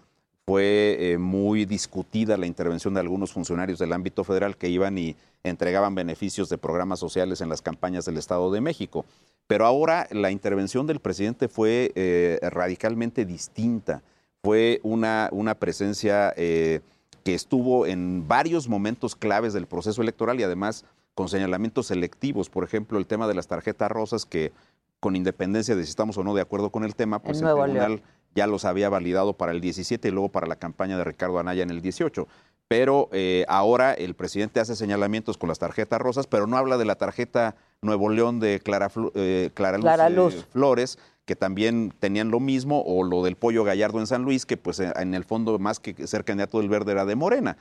fue eh, muy discutida la intervención de algunos funcionarios del ámbito federal que iban y entregaban beneficios de programas sociales en las campañas del Estado de México. Pero ahora la intervención del presidente fue eh, radicalmente distinta. Fue una, una presencia eh, que estuvo en varios momentos claves del proceso electoral y además con señalamientos selectivos. Por ejemplo, el tema de las tarjetas rosas que con independencia de si estamos o no de acuerdo con el tema, pues el tribunal León. Ya los había validado para el 17 y luego para la campaña de Ricardo Anaya en el 18. Pero eh, ahora el presidente hace señalamientos con las tarjetas rosas, pero no habla de la tarjeta Nuevo León de Clara, eh, Clara Luz, Clara eh, Luz. Flores, que también tenían lo mismo, o lo del Pollo Gallardo en San Luis, que pues en el fondo más que ser candidato del Verde era de Morena.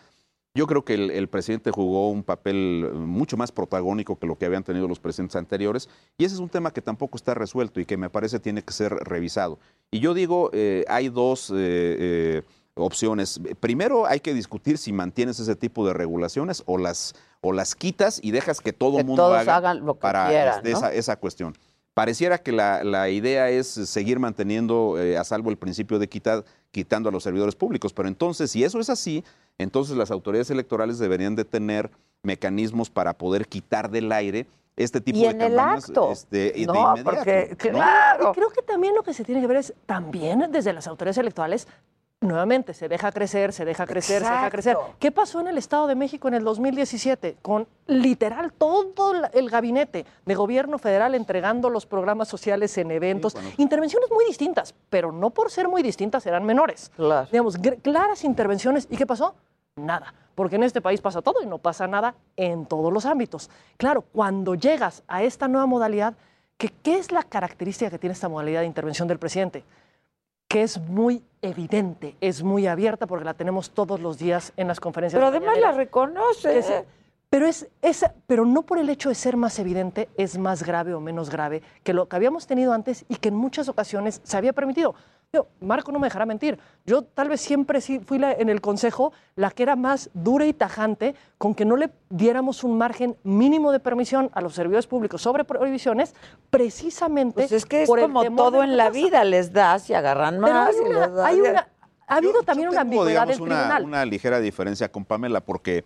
Yo creo que el, el presidente jugó un papel mucho más protagónico que lo que habían tenido los presidentes anteriores y ese es un tema que tampoco está resuelto y que me parece tiene que ser revisado. Y yo digo, eh, hay dos eh, eh, opciones. Primero hay que discutir si mantienes ese tipo de regulaciones o las, o las quitas y dejas que todo el mundo todos haga hagan lo que para quieran, este, ¿no? esa, esa cuestión. Pareciera que la, la idea es seguir manteniendo eh, a salvo el principio de equidad, quitando a los servidores públicos. Pero entonces, si eso es así, entonces las autoridades electorales deberían de tener mecanismos para poder quitar del aire este tipo Y de en el acto. este, de No, inmediato, porque, ¿no? claro. Y creo que también lo que se tiene que ver es también desde las autoridades electorales, nuevamente, se deja crecer, se deja crecer, se deja crecer. ¿Qué pasó en el Estado de México en el 2017? Con literal todo el gabinete de gobierno federal entregando los programas sociales en eventos. bueno. Intervenciones muy distintas, pero no por ser muy distintas eran menores. Claro. Digamos, claras intervenciones. ¿Y qué pasó? Nada. Porque en este país pasa todo y no pasa nada en todos los ámbitos. Claro, cuando llegas a esta nueva modalidad, que qué es la característica que tiene esta modalidad de intervención del presidente, que es muy evidente, es muy abierta porque la tenemos todos los días en las conferencias. Pero además la reconoce. Pero, es, es- pero no por el hecho de ser más evidente es más grave o menos grave que lo que habíamos tenido antes y que en muchas ocasiones se había permitido. Marco no me dejará mentir. Yo tal vez siempre sí fui la- en el Consejo la que era más dura y tajante con que no le diéramos un margen mínimo de permisión a los servidores públicos sobre prohibiciones, precisamente Pues es que es por como todo en la vida, les das y agarran Pero más. hay y una- les das hay y- una- ha habido también una tengo, ambigüedad digamos, del una, tribunal. una ligera diferencia con Pamela, porque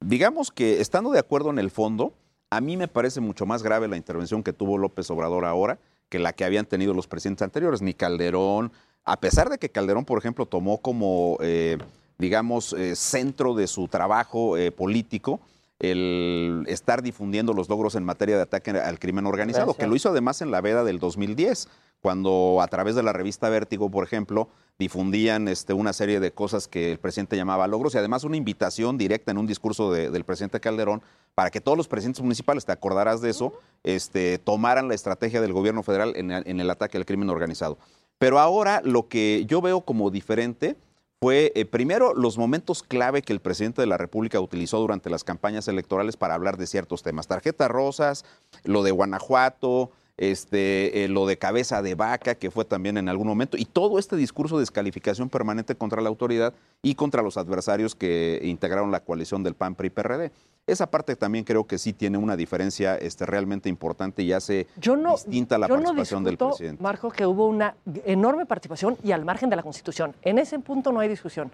digamos que estando de acuerdo en el fondo, a mí me parece mucho más grave la intervención que tuvo López Obrador ahora que la que habían tenido los presidentes anteriores, ni Calderón, a pesar de que Calderón, por ejemplo, tomó como, eh, digamos, eh, centro de su trabajo eh, político el estar difundiendo los logros en materia de ataque al crimen organizado, Gracias. que lo hizo además en la veda del 2010, cuando a través de la revista Vértigo, por ejemplo, difundían este, una serie de cosas que el presidente llamaba logros y además una invitación directa en un discurso de- del presidente Calderón para que todos los presidentes municipales, te acordarás de eso, este, tomaran la estrategia del gobierno federal en, el- en el ataque al crimen organizado. Pero ahora lo que yo veo como diferente fue, eh, primero, los momentos clave que el presidente de la República utilizó durante las campañas electorales para hablar de ciertos temas. Tarjetas rosas, lo de Guanajuato, este, eh, lo de cabeza de vaca, que fue también en algún momento, y todo este discurso de descalificación permanente contra la autoridad y contra los adversarios que integraron la coalición del PAN, PRI, PRD. Esa parte también creo que sí tiene una diferencia este, realmente importante y hace Yo no, distinta la yo no participación del discuto, presidente. Marco, que hubo una enorme participación y al margen de la Constitución. En ese punto no hay discusión.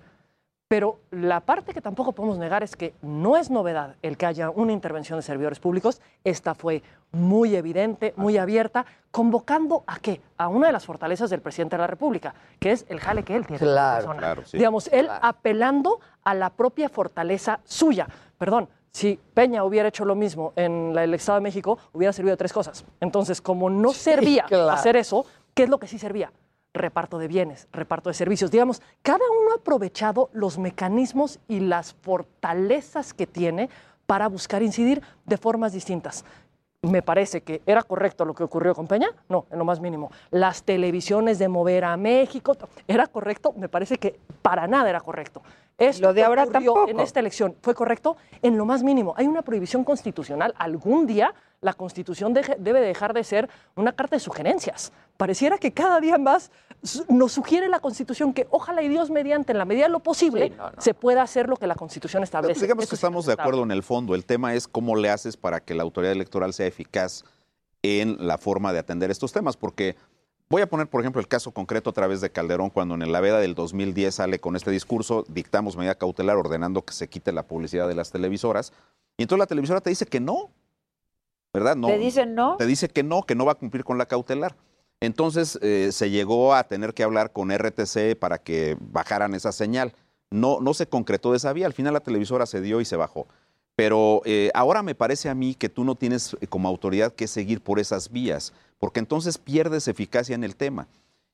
Pero la parte que tampoco podemos negar es que no es novedad el que haya una intervención de servidores públicos. Esta fue muy evidente, muy abierta, convocando a qué? A una de las fortalezas del presidente de la República, que es el jale que él tiene. Claro, persona. claro, sí. Digamos, él apelando a la propia fortaleza suya. Perdón, si Peña hubiera hecho lo mismo en la- el Estado de México, hubiera servido tres cosas. Entonces, como no servía claro. hacer eso, ¿qué es lo que sí servía? Reparto de bienes, reparto de servicios. Digamos, cada uno ha aprovechado los mecanismos y las fortalezas que tiene para buscar incidir de formas distintas. Me parece que era correcto lo que ocurrió con Peña, no, en lo más mínimo. Las televisiones de mover a México, ¿era correcto? Me parece que para nada era correcto. Esto Lo de ahora tampoco. En esta elección fue correcto en lo más mínimo. Hay una prohibición constitucional. Algún día la Constitución deje- debe dejar de ser una carta de sugerencias. Pareciera que cada día más nos sugiere la Constitución que ojalá y Dios mediante, en la medida de lo posible, Sí, no, no. se pueda hacer lo que la Constitución establece. digamos Eso que es estamos de acuerdo en el fondo. El tema es cómo le haces para que la autoridad electoral sea eficaz en la forma de atender estos temas, porque voy a poner, por ejemplo, el caso concreto a través de Calderón, cuando en la veda del 2010 sale con este discurso, dictamos medida cautelar ordenando que se quite la publicidad de las televisoras, y entonces la televisora te dice que no, ¿verdad? No, ¿Te dicen no? te dice que no, que no va a cumplir con la cautelar. Entonces eh, se llegó a tener que hablar con RTC para que bajaran esa señal. No, no se concretó de esa vía. Al final la televisora se dio y se bajó. Pero eh, ahora me parece a mí que tú no tienes eh, como autoridad que seguir por esas vías, porque entonces pierdes eficacia en el tema.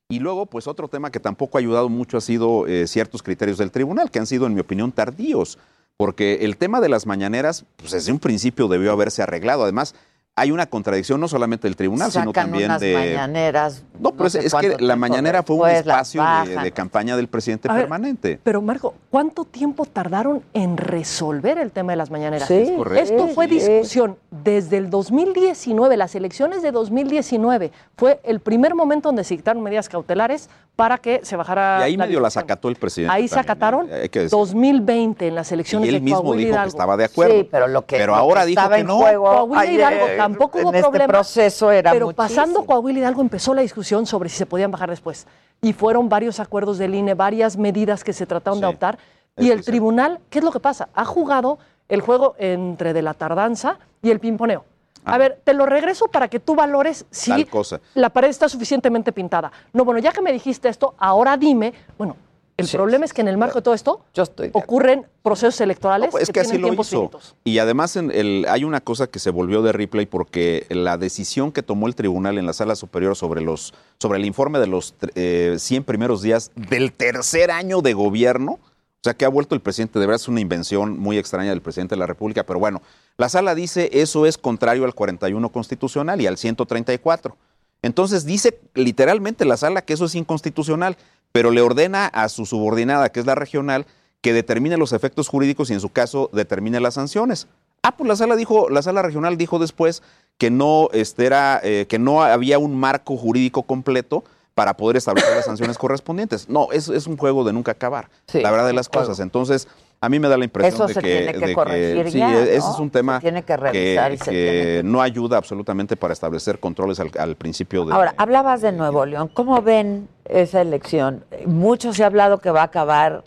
Y luego, pues otro tema que tampoco ha ayudado mucho ha sido ciertos criterios del tribunal, que han sido, en mi opinión, tardíos, porque el tema de las mañaneras, pues desde un principio debió haberse arreglado. Además, hay una contradicción no solamente del tribunal, sino también unas de... mañaneras. No, pero es, sé es que la mañanera fue un espacio de, campaña del presidente A ver, permanente. Pero Marco, ¿cuánto tiempo tardaron en resolver el tema de las mañaneras? Sí, Es correcto. Esto fue discusión desde el 2019, las elecciones de 2019. Fue el primer momento donde se dictaron medidas cautelares para que se bajara Y ahí la medio las acató el presidente. Ahí se también, acataron eh, hay que decir. 2020 en las elecciones Y él de mismo Coahuila dijo que estaba de acuerdo. Sí, pero lo que, Pero lo ahora que dijo estaba que en no. juego Coahuila ayer, Hidalgo tampoco hubo en este problema, proceso era Pero muchísimo. pasando Coahuila Hidalgo empezó la discusión sobre si se podían bajar después. Y fueron varios acuerdos del INE, varias medidas que se trataron de adoptar. Y el sí. tribunal, ¿qué es lo que pasa? Ha jugado el juego entre de la tardanza y el pimponeo. A Ah. ver, te lo regreso para que tú valores si cosa. la pared está suficientemente pintada. No, bueno, ya que me dijiste esto, ahora dime, bueno, el Sí, problema es que en el marco de todo esto Yo estoy de acuerdo. ocurren procesos electorales No, pues, es que, que así tienen lo hizo. finitos. Y además en el, hay una cosa que se volvió de replay porque la decisión que tomó el tribunal en la sala superior sobre, los, sobre el informe de los eh, 100 primeros días del tercer año de gobierno, O sea, que ha vuelto el presidente, de verdad es una invención muy extraña del presidente de la República, pero bueno, la sala dice eso es contrario al 41 constitucional y al 134. Entonces dice literalmente la sala que eso es inconstitucional, pero le ordena a su subordinada, que es la regional, que determine los efectos jurídicos y en su caso determine las sanciones. Ah, pues la sala dijo, la sala regional dijo después que no, este, era, eh, que no había un marco jurídico completo para poder establecer las sanciones correspondientes. No, es, es un juego de nunca acabar, Sí, la verdad de las cosas. Entonces, a mí me da la impresión Eso de se que, tiene que de corregir sí, ya, ese ¿no? es un tema Se tiene que revisar y se tiene que- no ayuda absolutamente para establecer controles al, al principio de... Ahora, hablabas de Nuevo León. ¿Cómo ven esa elección? Mucho se ha hablado que va a acabar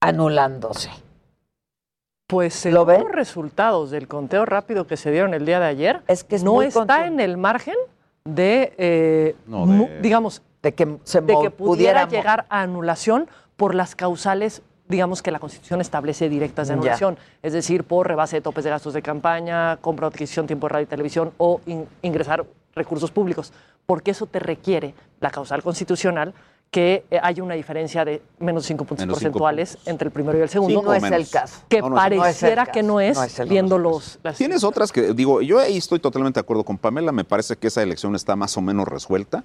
anulándose. Pues según los resultados del conteo rápido que se dieron el día de ayer, es que no está en el margen de, eh, No, de- digamos, de que, se de mo- que pudiera llegar a anulación por las causales, digamos que la Constitución establece directas de Ya. anulación, es decir, por rebase de topes de gastos de campaña, compra o adquisición tiempo de radio y televisión o in- ingresar recursos públicos, porque eso te requiere la causal constitucional que eh, haya una diferencia de menos 5 puntos Menos cinco porcentuales entre el primero y el segundo. Que No, no es el- pareciera no es el que no caso, es, no es el viendo los... las- Tienes otras que, digo, yo ahí estoy totalmente de acuerdo con Pamela, me parece que esa elección está más o menos resuelta.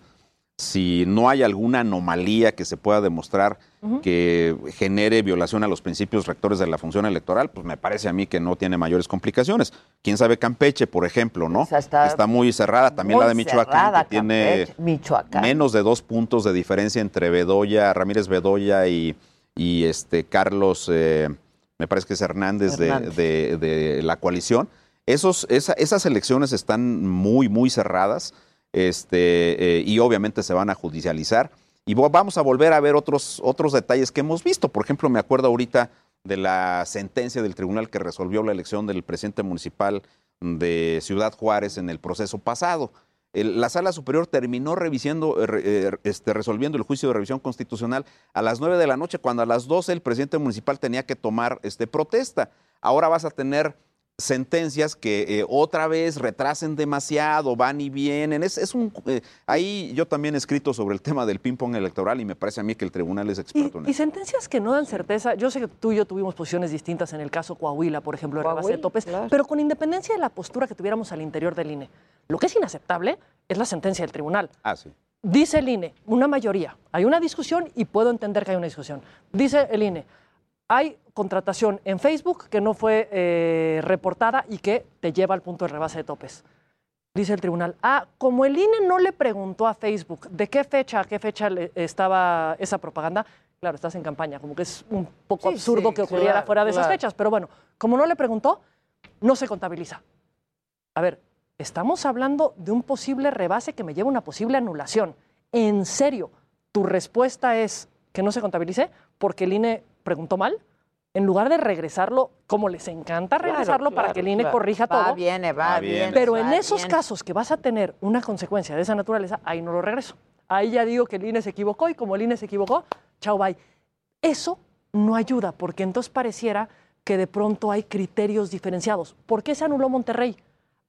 Si no hay alguna anomalía que se pueda demostrar que genere violación a los principios rectores de la función electoral, pues me parece a mí que no tiene mayores complicaciones. Quién sabe Campeche, por ejemplo, ¿no? está muy cerrada. También muy la de Michoacán, cerrada, que tiene Michoacán. menos de dos puntos de diferencia entre Bedoya, Ramírez Bedoya y, y este Carlos, eh, me parece que es Hernández, de- Hernández. De, de la coalición. Esos, esa- esas elecciones están muy, muy cerradas este, eh, y obviamente se van a judicializar. Y vamos a volver a ver otros, otros detalles que hemos visto. Por ejemplo, me acuerdo ahorita de la sentencia del tribunal que resolvió la elección del presidente municipal de Ciudad Juárez en el proceso pasado. La sala superior terminó eh, eh, este, resolviendo el juicio de revisión constitucional a las 9 de la noche, cuando a las 12 el presidente municipal tenía que tomar este, protesta. Ahora vas a tener sentencias que eh, otra vez retrasen demasiado, van y vienen. Es, es un, eh, ahí yo también he escrito sobre el tema del ping-pong electoral y me parece a mí que el tribunal es experto en Y eso. sentencias que no dan certeza. Yo sé que tú y yo tuvimos posiciones distintas en el caso Coahuila, por ejemplo, de rebase de topes, claro. pero con independencia de la postura que tuviéramos al interior del INE. Lo que es inaceptable es la sentencia del tribunal. Ah, sí. Dice el INE, una mayoría, hay una discusión y puedo entender que hay una discusión. Dice el INE, hay contratación en Facebook que no fue eh, reportada y que te lleva al punto de rebase de topes. Dice el tribunal, ah, como el INE no le preguntó a Facebook de qué fecha a qué fecha le- estaba esa propaganda, claro, estás en campaña, como que es un poco Sí, absurdo sí, que ocurriera claro, fuera de esas fechas, pero bueno, como no le preguntó, no se contabiliza. A ver, estamos hablando de un posible rebase que me lleva a una posible anulación. En serio, tu respuesta es que no se contabilice porque el INE preguntó mal, en lugar de regresarlo, como les encanta Claro, regresarlo para claro, que el INE claro. corrija Va, todo. viene, va, Va, viene. viene, Pero va, en esos viene. casos que vas a tener una consecuencia de esa naturaleza, ahí no lo regreso. Ahí ya digo que el INE se equivocó y como el INE se equivocó, chao, bye. Eso no ayuda porque entonces pareciera que de pronto hay criterios diferenciados. ¿Por qué se anuló Monterrey?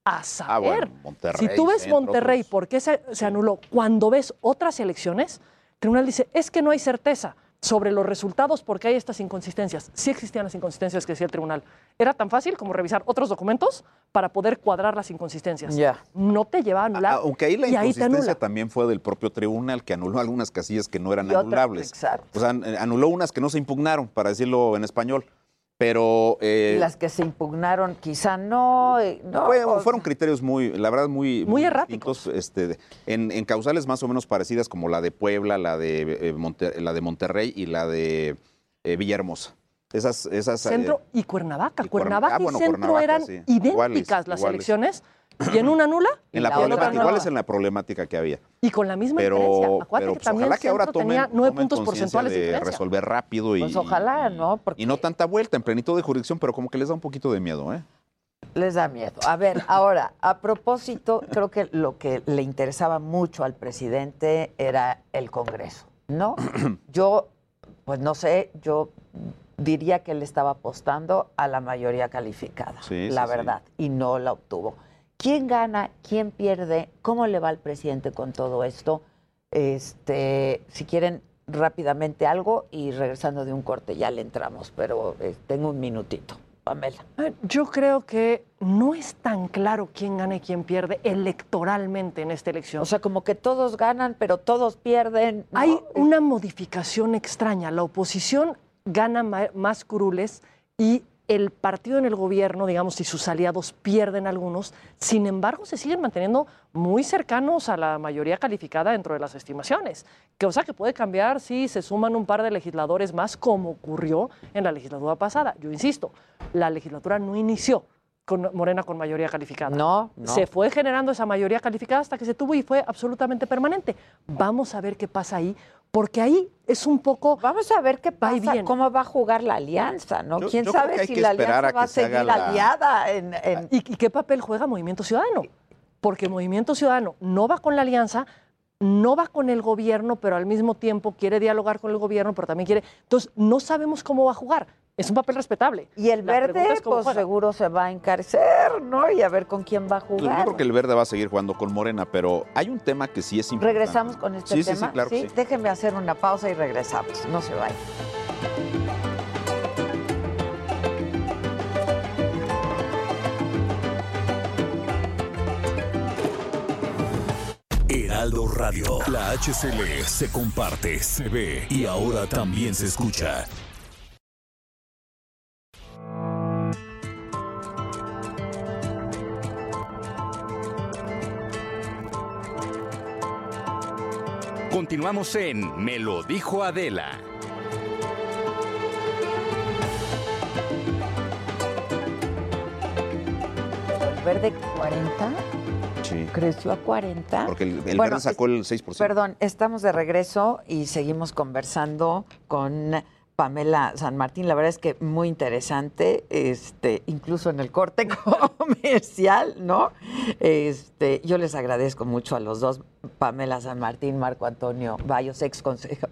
A saber. Ah, bueno, Monterrey, si tú ves Centro, Monterrey, otros. ¿por qué se, se anuló? Cuando ves otras elecciones, el tribunal dice, es que no hay certeza sobre los resultados porque hay estas inconsistencias. Sí existían las inconsistencias que decía el tribunal. Era tan fácil como revisar otros documentos para poder cuadrar las inconsistencias. Ya. No te lleva a anular. Aunque ahí la y inconsistencia también fue del propio tribunal que anuló algunas casillas que no eran Y anulables. exacto. O sea, an- anuló unas que no se impugnaron, para decirlo en español. Pero eh, las que se impugnaron quizá no. no fueron criterios muy, la verdad, muy, Muy erráticos. Este, en, en causales más o menos parecidas como la de Puebla, la de, eh, Monte- la de Monterrey y la de eh, Villahermosa. Esas, esas eh, Centro y Cuernavaca. y Cuernavaca ah, y bueno, Centro Cuernavaca, eran sí. idénticas Iguales, las iguales. elecciones. Y en una nula en la problemática, igual es en la problemática que había. Y con la misma Pero, diferencia. Acuérdate pero que pues, también ojalá que ahora tomen, tenía nueve puntos porcentuales de resolver rápido y, Pues ojalá, ¿no? Porque y no tanta vuelta en plenitud de jurisdicción, pero como que les da un poquito de miedo, ¿eh? les da miedo. A ver, ahora, a propósito, creo que lo que le interesaba mucho al presidente era el Congreso, ¿no? Yo, pues no sé, yo diría que él estaba apostando a la mayoría calificada, Sí, la sí, sí. verdad, y no la obtuvo. ¿Quién gana? ¿Quién pierde? ¿Cómo le va al presidente con todo esto? Este, si quieren, rápidamente algo y regresando de un corte ya le entramos, pero eh, tengo un minutito. Pamela. Ah, Yo creo que no es tan claro quién gana y quién pierde electoralmente en esta elección. O sea, como que todos ganan, pero todos pierden. ¿no? Hay una modificación extraña. La oposición gana más curules y el partido en el gobierno, digamos, si sus aliados pierden algunos, sin embargo, se siguen manteniendo muy cercanos a la mayoría calificada dentro de las estimaciones. Sea, que puede cambiar si se suman un par de legisladores más, como ocurrió en la legislatura pasada. Yo insisto, la legislatura no inició con Morena con mayoría calificada. No, no. Se fue generando esa mayoría calificada hasta que se tuvo y fue absolutamente permanente. Vamos a ver qué pasa ahí, porque ahí es un poco. Vamos a ver qué pasa, viene. cómo va a jugar la alianza, ¿no? Yo- ¿Quién yo sabe si la alianza a va a se seguir la- aliada en, en- ¿Y, y qué papel juega Movimiento Ciudadano? Porque Movimiento Ciudadano no va con la alianza, no va con el gobierno, pero al mismo tiempo quiere dialogar con el gobierno, pero también quiere. Entonces, no sabemos cómo va a jugar. Es un papel respetable. Y el La verde, es pues juega. seguro se va a encarecer, ¿no? Y a ver con quién va a Yo jugar. creo que el verde va a seguir jugando con Morena, pero hay un tema que sí es importante. Regresamos con este Sí, sí, tema. sí, claro que sí. Déjenme hacer una pausa y regresamos. No se vayan. Heraldo Radio. La HCL se comparte, se ve y ahora también se escucha. Continuamos en Me lo dijo Adela. El verde 40 Sí. creció a 40. Porque el, el Bueno, verde sacó el 6%. Perdón, estamos de regreso y seguimos conversando con Pamela San Martín. La verdad es que muy interesante, este, incluso en el corte comercial, ¿no? Este, yo les agradezco mucho a los dos, Pamela San Martín, Marco Antonio Baños, ex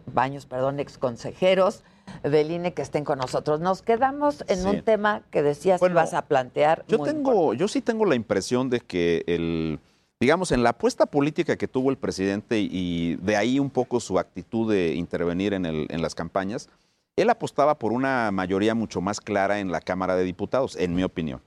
Baños, perdón, ex consejeros del INE que estén con nosotros. Nos quedamos en Sí. un tema que decías que ibas a plantear. Yo tengo, yo sí tengo la impresión de que el, digamos, en la apuesta política que tuvo el presidente y de ahí un poco su actitud de intervenir en, el- en las campañas, él apostaba por una mayoría mucho más clara en la Cámara de Diputados, en mi opinión.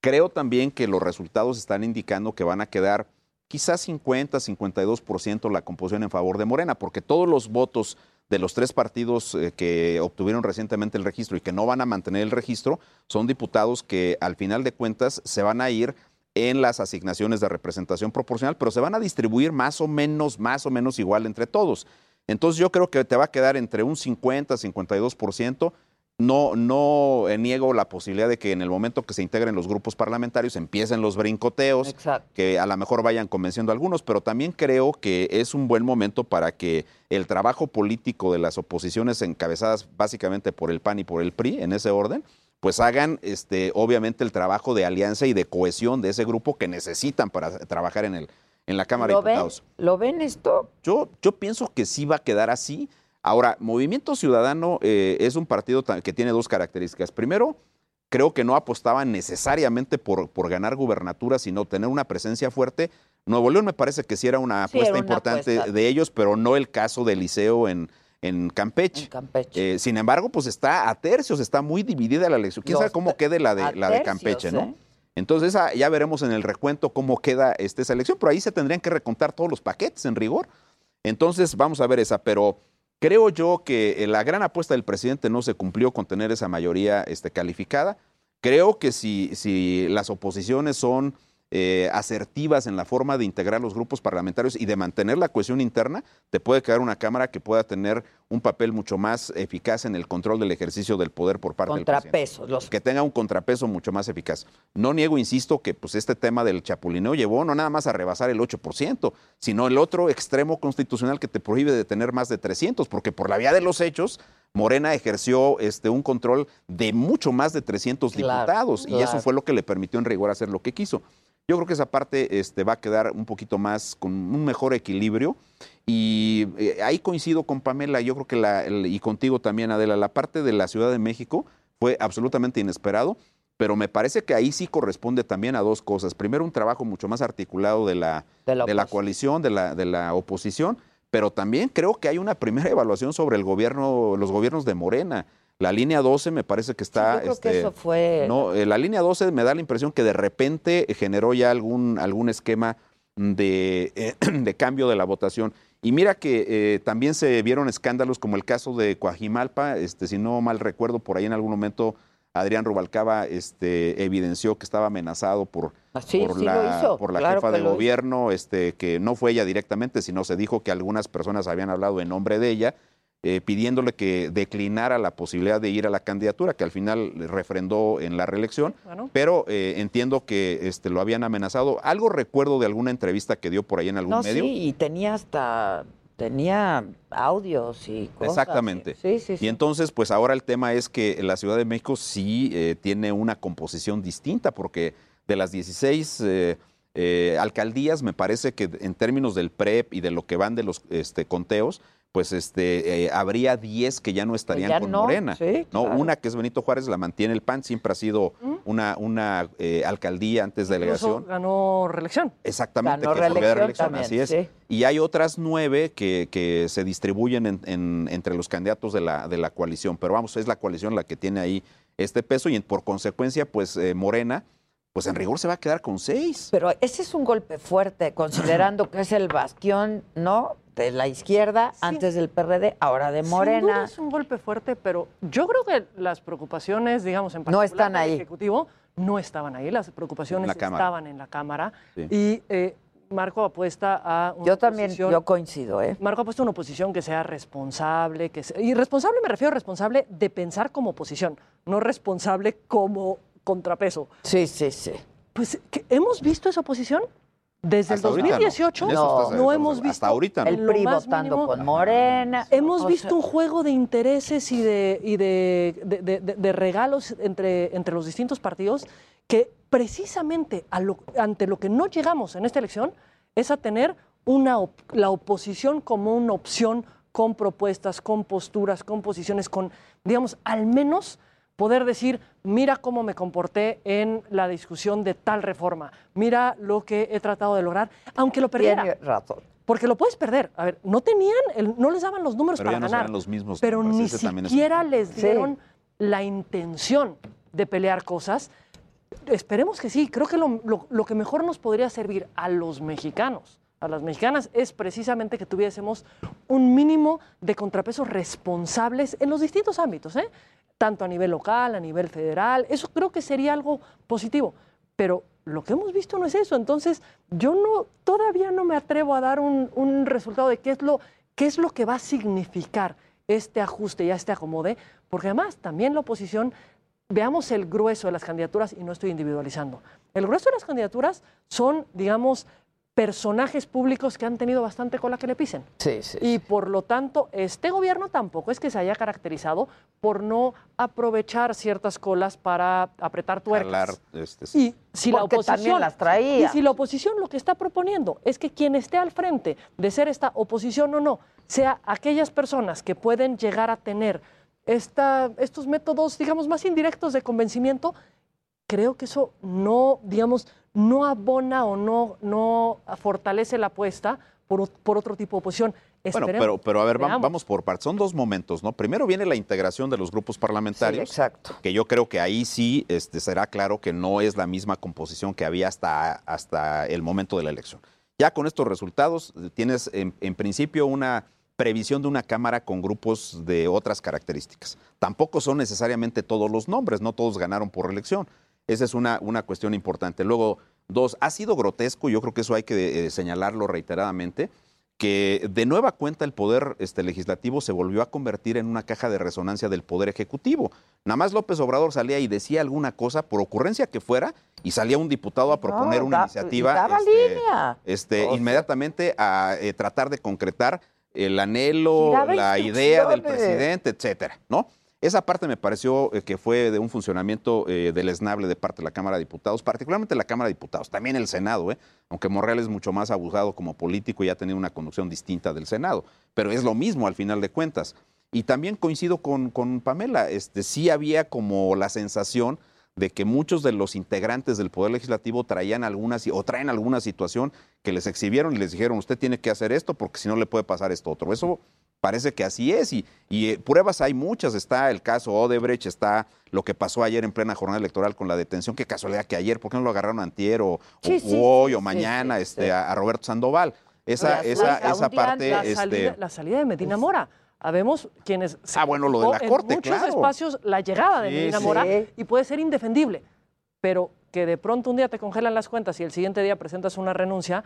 Creo también que los resultados están indicando que van a quedar quizás 50, 52% la composición en favor de Morena, porque todos los votos de los tres partidos eh, que obtuvieron recientemente el registro y que no van a mantener el registro son diputados que al final de cuentas se van a ir en las asignaciones de representación proporcional, pero se van a distribuir más o menos, más o menos igual entre todos. Entonces yo creo que te va a quedar entre un 50, 52%. No, no eh, niego la posibilidad de que en el momento que se integren los grupos parlamentarios empiecen los brincoteos, Exacto. que a lo mejor vayan convenciendo a algunos, pero también creo que es un buen momento para que el trabajo político de las oposiciones encabezadas básicamente por el PAN y por el PRI, en ese orden, pues hagan este, obviamente el trabajo de alianza y de cohesión de ese grupo que necesitan para trabajar en, el, en la Cámara de ¿Lo ven? Diputados. ¿Lo ven esto? Yo, yo pienso que sí va a quedar así. Ahora, Movimiento Ciudadano eh, es un partido que tiene dos características. Primero, creo que no apostaban necesariamente por, por ganar gubernatura, sino tener una presencia fuerte. Nuevo León me parece que sí era una Sí, apuesta era una importante apuesta. de ellos, pero no el caso de Liceo en, en Campeche. En Campeche. Eh, sin embargo, pues está a tercios, está muy dividida la elección. ¿Quién sabe cómo quede la de, la de tercios, Campeche, no? ¿eh? Entonces esa- ya veremos en el recuento cómo queda este, esa elección, pero ahí se tendrían que recontar todos los paquetes en rigor. Entonces vamos a ver esa, pero creo yo que eh, la gran apuesta del presidente no se cumplió con tener esa mayoría este, calificada. Creo que si las oposiciones son eh, asertivas en la forma de integrar los grupos parlamentarios y de mantener la cohesión interna, te puede quedar una Cámara que pueda tener un papel mucho más eficaz en el control del ejercicio del poder por parte del presidente. Los... que tenga un contrapeso mucho más eficaz. No niego, insisto, que pues este tema del chapulineo llevó no nada más a rebasar el 8%, sino el otro extremo constitucional que te prohíbe de tener más de 300, porque por la vía de los hechos, Morena ejerció este, un control de mucho más de 300 Claro, diputados y eso fue lo que le permitió en rigor hacer lo que quiso. Yo creo que esa parte este, va a quedar un poquito más con un mejor equilibrio y eh, ahí coincido con Pamela, yo creo que la, el- y contigo también, Adela, la parte de la Ciudad de México fue absolutamente inesperado, pero me parece que ahí sí corresponde también a dos cosas. Primero, un trabajo mucho más articulado de la, De la de la coalición, de la, de la oposición, pero también creo que hay una primera evaluación sobre el gobierno, los gobiernos de Morena. La línea 12 me parece que está... yo creo que este, eso fue- No, eh, la línea 12 me da la impresión que de repente generó ya algún, algún esquema de, eh, de cambio de la votación. Y mira que eh, también se vieron escándalos como el caso de Coajimalpa, este, si no mal recuerdo, por ahí en algún momento Adrián Rubalcaba este, evidenció que estaba amenazado por, Sí, por, sí lo la, hizo, por la claro jefa de hizo. gobierno, este, que no fue ella directamente, sino se dijo que algunas personas habían hablado en nombre de ella, eh, pidiéndole que declinara la posibilidad de ir a la candidatura, que al final refrendó en la reelección, Bueno. pero eh, entiendo que este, lo habían amenazado. Algo recuerdo de alguna entrevista que dio por ahí en algún No, medio. sí, y tenía hasta, tenía audios y cosas. Exactamente. Sí, sí, sí. Y entonces, pues ahora el tema es que la Ciudad de México sí eh, tiene una composición distinta, porque de las 16 eh, eh, alcaldías, me parece que en términos del PREP y de lo que van de los este, conteos, pues este, eh, habría 10 que ya no estarían ya con no, Morena. sí, no, claro. una que es Benito Juárez la mantiene el PAN, siempre ha sido una, una eh, alcaldía antes de delegación. ganó reelección. Exactamente, Ganó que reelección reelección, también, así es. sí. Y hay otras nueve que, que se distribuyen en- en- entre los candidatos de la, de la coalición. Pero vamos, es la coalición la que tiene ahí este peso y en- por consecuencia, pues eh, Morena, pues en rigor se va a quedar con seis. Pero ese es un golpe fuerte, considerando que es el bastión, ¿no? De la izquierda, antes del PRD, ahora de Sin duda Morena. es un golpe fuerte, pero yo creo que las preocupaciones, digamos, en No particular del. Ejecutivo no estaban ahí. Las preocupaciones En la Cámara. estaban en la Cámara. Sí. Y eh, Marco apuesta a una Yo también, oposición- yo coincido, ¿eh? Marco ha puesto una oposición que sea responsable, que sea- y responsable me refiero a responsable de pensar como oposición, no responsable como contrapeso. Sí, sí, sí. Pues, ¿qué- ¿hemos visto esa oposición? Desde Hasta el ahorita no. 2018 En eso no, estás- estamos- hemos hasta visto ahorita no. El PRI más votando mínimo- con Morena. Hemos visto sea, un juego de intereses y de, y de, de- de- de- de regalos entre, entre los distintos partidos que precisamente a lo- ante lo que no llegamos en esta elección es a tener una, op- la oposición como una opción con propuestas, con posturas, con posiciones, con, digamos, al menos poder decir, mira cómo me comporté en la discusión de tal reforma, mira lo que he tratado de lograr, aunque lo perdiera. Tiene razón. Porque lo puedes perder. A ver, no tenían, el- no les daban los números Pero ya para no ganar. serán los mismos pero números, ni siquiera les Sí. dieron la intención de pelear cosas. Esperemos que sí. Creo que lo, lo- lo que mejor nos podría servir a los mexicanos, a las mexicanas, es precisamente que tuviésemos un mínimo de contrapesos responsables en los distintos ámbitos, ¿eh? tanto a nivel local, a nivel federal. Eso creo que sería algo positivo. Pero lo que hemos visto no es eso. Entonces, yo no, todavía no me atrevo a dar un, resultado de qué es, lo, qué es lo que va a significar este ajuste y este acomode, porque además también la oposición, veamos el grueso de las candidaturas y no estoy individualizando. El grueso de las candidaturas son, digamos, personajes públicos que han tenido bastante cola que le pisen. Sí, sí. Y por lo tanto, este gobierno tampoco es que se haya caracterizado por no aprovechar ciertas colas para apretar tuercas. Jalar, este, sí. Y si la Porque oposición también las traía. Y si la oposición lo que está proponiendo es que quien esté al frente de ser esta oposición o no, sea aquellas personas que pueden llegar a tener esta, estos métodos, digamos, más indirectos de convencimiento, creo que eso no, digamos, no abona o no, no fortalece la apuesta por, por otro tipo de oposición. Bueno, pero, pero a ver, vam- veamos. vamos por partes. Son dos momentos, ¿no? Primero viene la integración de los grupos parlamentarios. exacto. Que yo creo que ahí sí este, será claro que no es la misma composición que había hasta, hasta el momento de la elección. Ya con estos resultados eh, tienes en, en principio una previsión de una Cámara con grupos de otras características. Tampoco son necesariamente todos los nombres, no todos ganaron por elección. Esa es una, una cuestión importante. Luego, dos, ha sido grotesco, yo creo que eso hay que eh, señalarlo reiteradamente, que de nueva cuenta el poder este, legislativo se volvió a convertir en una caja de resonancia del poder ejecutivo. Nada más López Obrador salía y decía alguna cosa, por ocurrencia que fuera, y salía un diputado a proponer No, una da- iniciativa daba este, línea. este, O inmediatamente a eh, tratar de concretar el anhelo, la idea del presidente, etcétera, ¿no? Esa parte me pareció eh, que fue de un funcionamiento eh, deleznable de parte de la Cámara de Diputados, particularmente la Cámara de Diputados, también el Senado, ¿eh? aunque Morreal es mucho más abusado como político y ha tenido una conducción distinta del Senado, pero es lo mismo al final de cuentas. Y también coincido con, Pamela, este, sí había como la sensación de que muchos de los integrantes del Poder Legislativo traían algunas o traen alguna situación que les exhibieron y les dijeron, usted tiene que hacer esto porque si no le puede pasar esto otro. Eso parece que así es y, y eh, pruebas hay muchas. Está el caso Odebrecht, está lo que pasó ayer en plena jornada electoral con la detención. Qué casualidad que ayer, ¿por qué no lo agarraron antier o, Sí, o- sí, o hoy sí, o mañana este. A, Roberto Sandoval? Esa, Oye, esa, esa parte... la, este, salida, la salida de Medina Mora. Habemos quienes... se Ah, bueno, lo de la en corte, muchos claro. espacios la llegada de Medina. Mora y puede ser indefendible, pero que de pronto un día te congelan las cuentas y el siguiente día presentas una renuncia,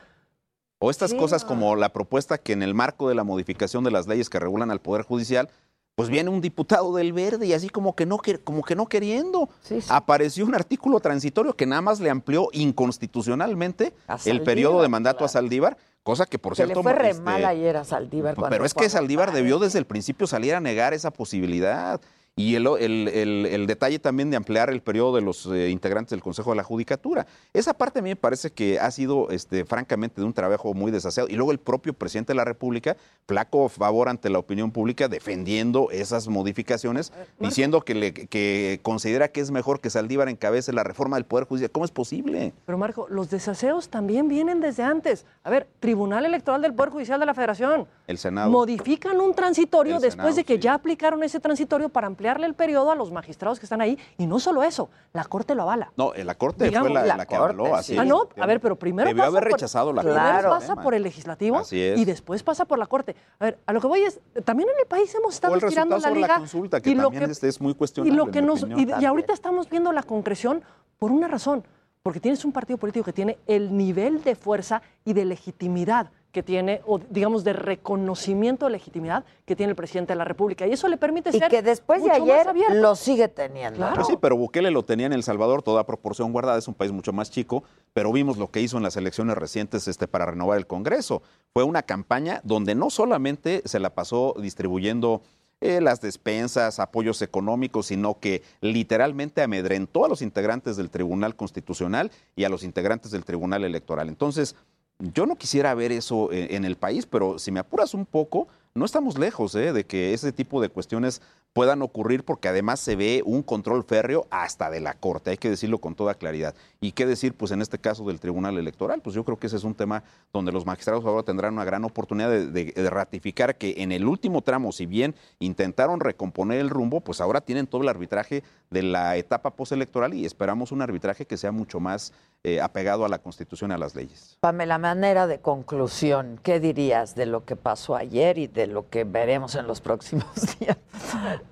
O estas Sí. cosas como la propuesta que en el marco de la modificación de las leyes que regulan al Poder Judicial, pues viene un diputado del Verde y así como que no, como que no queriendo. Apareció un artículo transitorio que nada más le amplió inconstitucionalmente el periodo de mandato a Saldívar, cosa que por que cierto... le fue re este, mal ayer a Saldívar. cuando pero es que Saldívar debió desde el principio salir a negar esa posibilidad. Y el, el- el- el detalle también de ampliar el periodo de los eh, integrantes del Consejo de la Judicatura. Esa parte a mí me parece que ha sido, este, francamente, de un trabajo muy desaseado. Y luego el propio presidente de la República, flaco favor ante la opinión pública, defendiendo esas modificaciones, diciendo que, le, que considera que es mejor que Saldívar encabece la reforma del Poder Judicial. ¿Cómo es posible? Pero Marco, los desaseos también vienen desde antes. A ver, Tribunal Electoral del Poder Judicial de la Federación. El Senado. Modifican un transitorio El después Senado, de que ya aplicaron ese transitorio para ampliarle el periodo a los magistrados que están ahí. Y no solo eso, la Corte lo avala. No, eh, la Corte Digamos, fue la, la la que Corte, avaló. sí. Así Ah, no, a ver, pero primero Debió pasa haber por- rechazado la Primero Corte. pasa por el legislativo Así es. y después pasa por la Corte. A ver, a lo que voy es, también en el país hemos estado el estirando la liga. la consulta, que y lo también es, es muy y cuestionable. lo que nos y ahorita estamos viendo la concreción por una razón, porque tienes un partido político que tiene el nivel de fuerza y de legitimidad que tiene, o digamos de reconocimiento de legitimidad que tiene el presidente de la República. Y eso le permite Y ser que después de mucho ayer lo sigue teniendo. Claro. Pues sí, pero Bukele lo tenía en El Salvador, toda proporción guardada, es un país mucho más chico, pero vimos lo que hizo en las elecciones recientes este, para renovar el Congreso. Fue una campaña donde no solamente se la pasó distribuyendo eh, las despensas, apoyos económicos, sino que literalmente amedrentó a los integrantes del Tribunal Constitucional y a los integrantes del Tribunal Electoral. Entonces, yo no quisiera ver eso eh, en el país, pero si me apuras un poco, no estamos lejos eh, de que ese tipo de cuestiones puedan ocurrir porque además se ve un control férreo hasta de la Corte, hay que decirlo con toda claridad. ¿Y qué decir, pues en este caso del Tribunal Electoral? Pues yo creo que ese es un tema donde los magistrados ahora tendrán una gran oportunidad de, de- de ratificar que en el último tramo, si bien intentaron recomponer el rumbo, pues ahora tienen todo el arbitraje de la etapa postelectoral y esperamos un arbitraje que sea mucho más eh, apegado a la Constitución y a las leyes. Pamela, manera de conclusión, ¿qué dirías de lo que pasó ayer y de lo que veremos en los próximos días?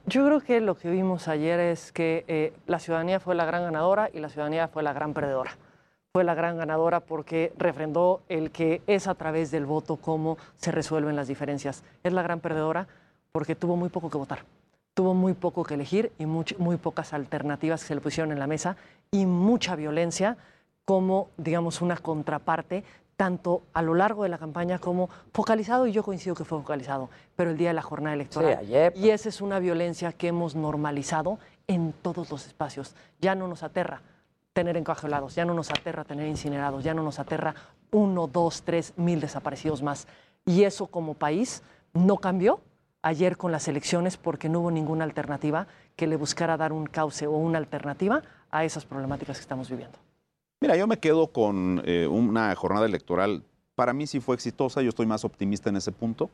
Yo creo que lo que vimos ayer es que eh, la ciudadanía fue la gran ganadora y la ciudadanía fue la gran perdedora. Fue la gran ganadora porque refrendó el que es a través del voto cómo se resuelven las diferencias. Es la gran perdedora porque tuvo muy poco que votar, tuvo muy poco que elegir y much- muy pocas alternativas que se le pusieron en la mesa y mucha violencia como, digamos, una contraparte tanto a lo largo de la campaña como focalizado, y yo coincido que fue focalizado, pero el día de la jornada electoral. Sí, ayer, Y esa es una violencia que hemos normalizado en todos los espacios. Ya no nos aterra tener encajolados, ya no nos aterra tener incinerados, ya no nos aterra uno, dos, tres mil desaparecidos más. Y eso como país no cambió ayer con las elecciones porque no hubo ninguna alternativa que le buscara dar un cauce o una alternativa a esas problemáticas que estamos viviendo. Mira, yo me quedo con eh, una jornada electoral, para mí sí fue exitosa, yo estoy más optimista en ese punto.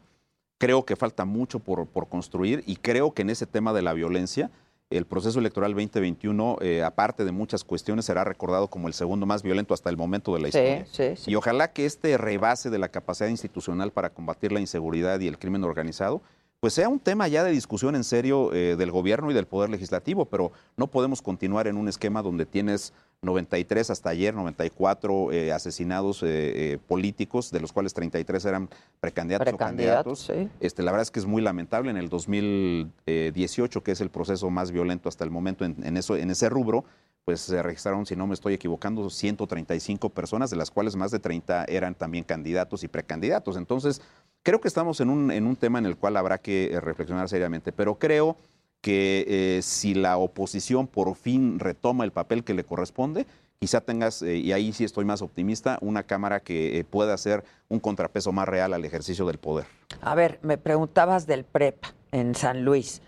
Creo que falta mucho por, por construir y creo que en ese tema de la violencia, el proceso electoral 2021, eh, aparte de muchas cuestiones, será recordado como el segundo más violento hasta el momento de la Sí, historia. sí, sí. Y ojalá que este rebase de la capacidad institucional para combatir la inseguridad y el crimen organizado, pues sea un tema ya de discusión en serio eh, del gobierno y del poder legislativo, pero no podemos continuar en un esquema donde tienes 93 hasta ayer, 94 eh, asesinados eh, eh, políticos, de los cuales 33 eran precandidatos, Precandidatos, o candidatos. Este, la verdad es que es muy lamentable. En el 2018, que es el proceso más violento hasta el momento en, en eso, en ese rubro, pues se registraron, si no me estoy equivocando, 135 personas, de las cuales más de 30 eran también candidatos y precandidatos. Entonces, creo que estamos en un, en un tema en el cual habrá que eh, reflexionar seriamente, pero creo que eh, si la oposición por fin retoma el papel que le corresponde, quizá tengas, eh, y ahí sí estoy más optimista, una Cámara que eh, pueda hacer un contrapeso más real al ejercicio del poder. A ver, me preguntabas del PREP en San Luis.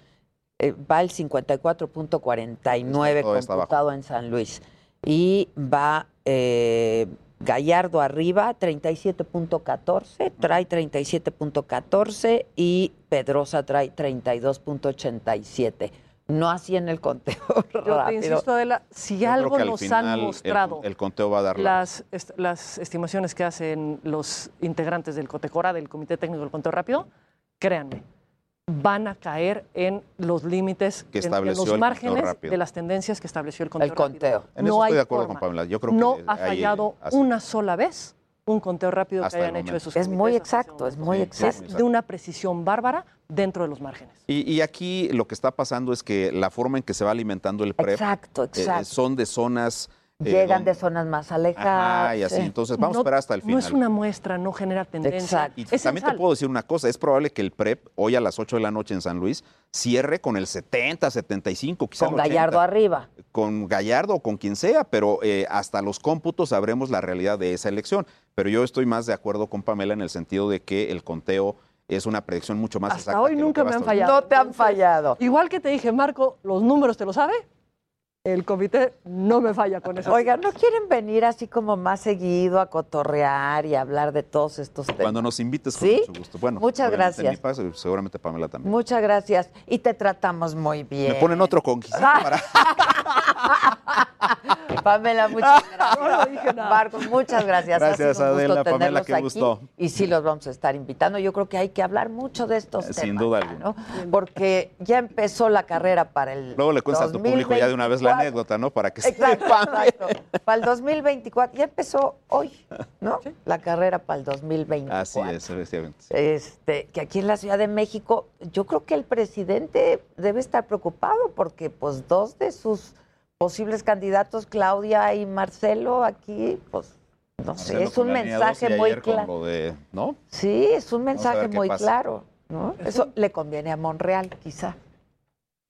va el 54.49 Todo está abajo. computado en San Luis. Y va Gallardo arriba, 37.14, trae 37.14 y Pedrosa trae 32.87. No así en el conteo Yo te rápido. insisto, Adela, si Yo algo nos final han mostrado El, conteo va a dar la las, est- las estimaciones que hacen los integrantes del COTECORA, del Comité Técnico del Conteo Rápido, créanme, van a caer en los límites, Que en- los márgenes de las tendencias que estableció el conteo. El conteo. rápido. En eso no estoy de acuerdo forma. con Pamela. Yo creo que no ha fallado una sola vez un conteo rápido que Hasta hayan hecho esos Es muy exacto, es muy exacto. Es de una precisión bárbara dentro de los márgenes. Y, y aquí lo que está pasando es que la forma en que se va alimentando el PREP Exacto, eh, exacto. son de zonas... eh, Llegan de zonas más alejadas. Ajá, y así. sí. Entonces vamos No- a esperar hasta el final. No es una muestra, no genera tendencia. Exacto. Y Es también te puedo decir una cosa, es probable que el PREP hoy a las 8 de la noche en San Luis cierre con el 70, 75, quizá Con el 80, Gallardo arriba. con Gallardo o con quien sea, pero eh, hasta los cómputos sabremos la realidad de esa elección. Pero yo estoy más de acuerdo con Pamela en el sentido de que el conteo es una predicción mucho más Hasta exacta. hoy que nunca que me han fallado. No te han fallado. Igual que te dije, Marco, los números te lo sabe. El comité no me falla con eso. Oigan, ¿no quieren venir así como más seguido a cotorrear y hablar de todos estos temas? Cuando nos invites, con ¿Sí? mucho gusto. Bueno, Muchas gracias. mi paso y seguramente Pamela también. Muchas gracias. Y te tratamos muy bien. Me ponen otro conquista para... Pamela, muchas gracias. No. Marcos, muchas gracias. Gracias, gusto Adela, Pamela, tenerlos qué aquí. gusto. Y sí los vamos a estar invitando. Yo creo que hay que hablar mucho de estos Eh, temas. sin duda alguna. ¿no? Porque ya empezó la carrera para el Luego le cuentas a tu público ya de una vez la 2024. anécdota, ¿no? Para que Exacto, sepan. exacto. Para el 2024. Ya empezó hoy, ¿no? La carrera para el 2024. Así es, efectivamente. Este, que aquí en la Ciudad de México, yo creo que el presidente debe estar preocupado porque pues dos de sus posibles candidatos, Claudia y Marcelo, aquí, pues, no sé, es un mensaje muy claro. de- ¿no? Sí, es un mensaje muy pasa. claro, ¿no? Eso le conviene a Monreal, quizá.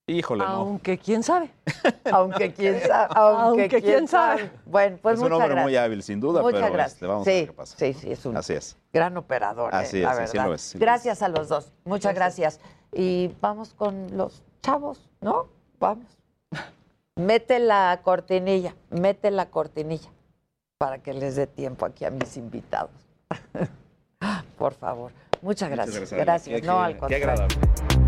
Híjole, no. Aunque quién sabe. Aunque quién sabe. Aunque, Aunque quién sabe. Bueno, pues es un hombre gracias. muy hábil, sin duda, Muchas pero gracias. este, vamos sí, a ver qué pasa. Sí, sí, es un Así es. gran operador. Así eh, es, la así lo es, gracias a los dos. Muchas gracias. Y vamos con los chavos, ¿no? Vamos. Mete la cortinilla, mete la cortinilla para que les dé tiempo aquí a mis invitados. Por favor. Muchas gracias. Gracias. Qué- no, qué- al qué contrario. agradable.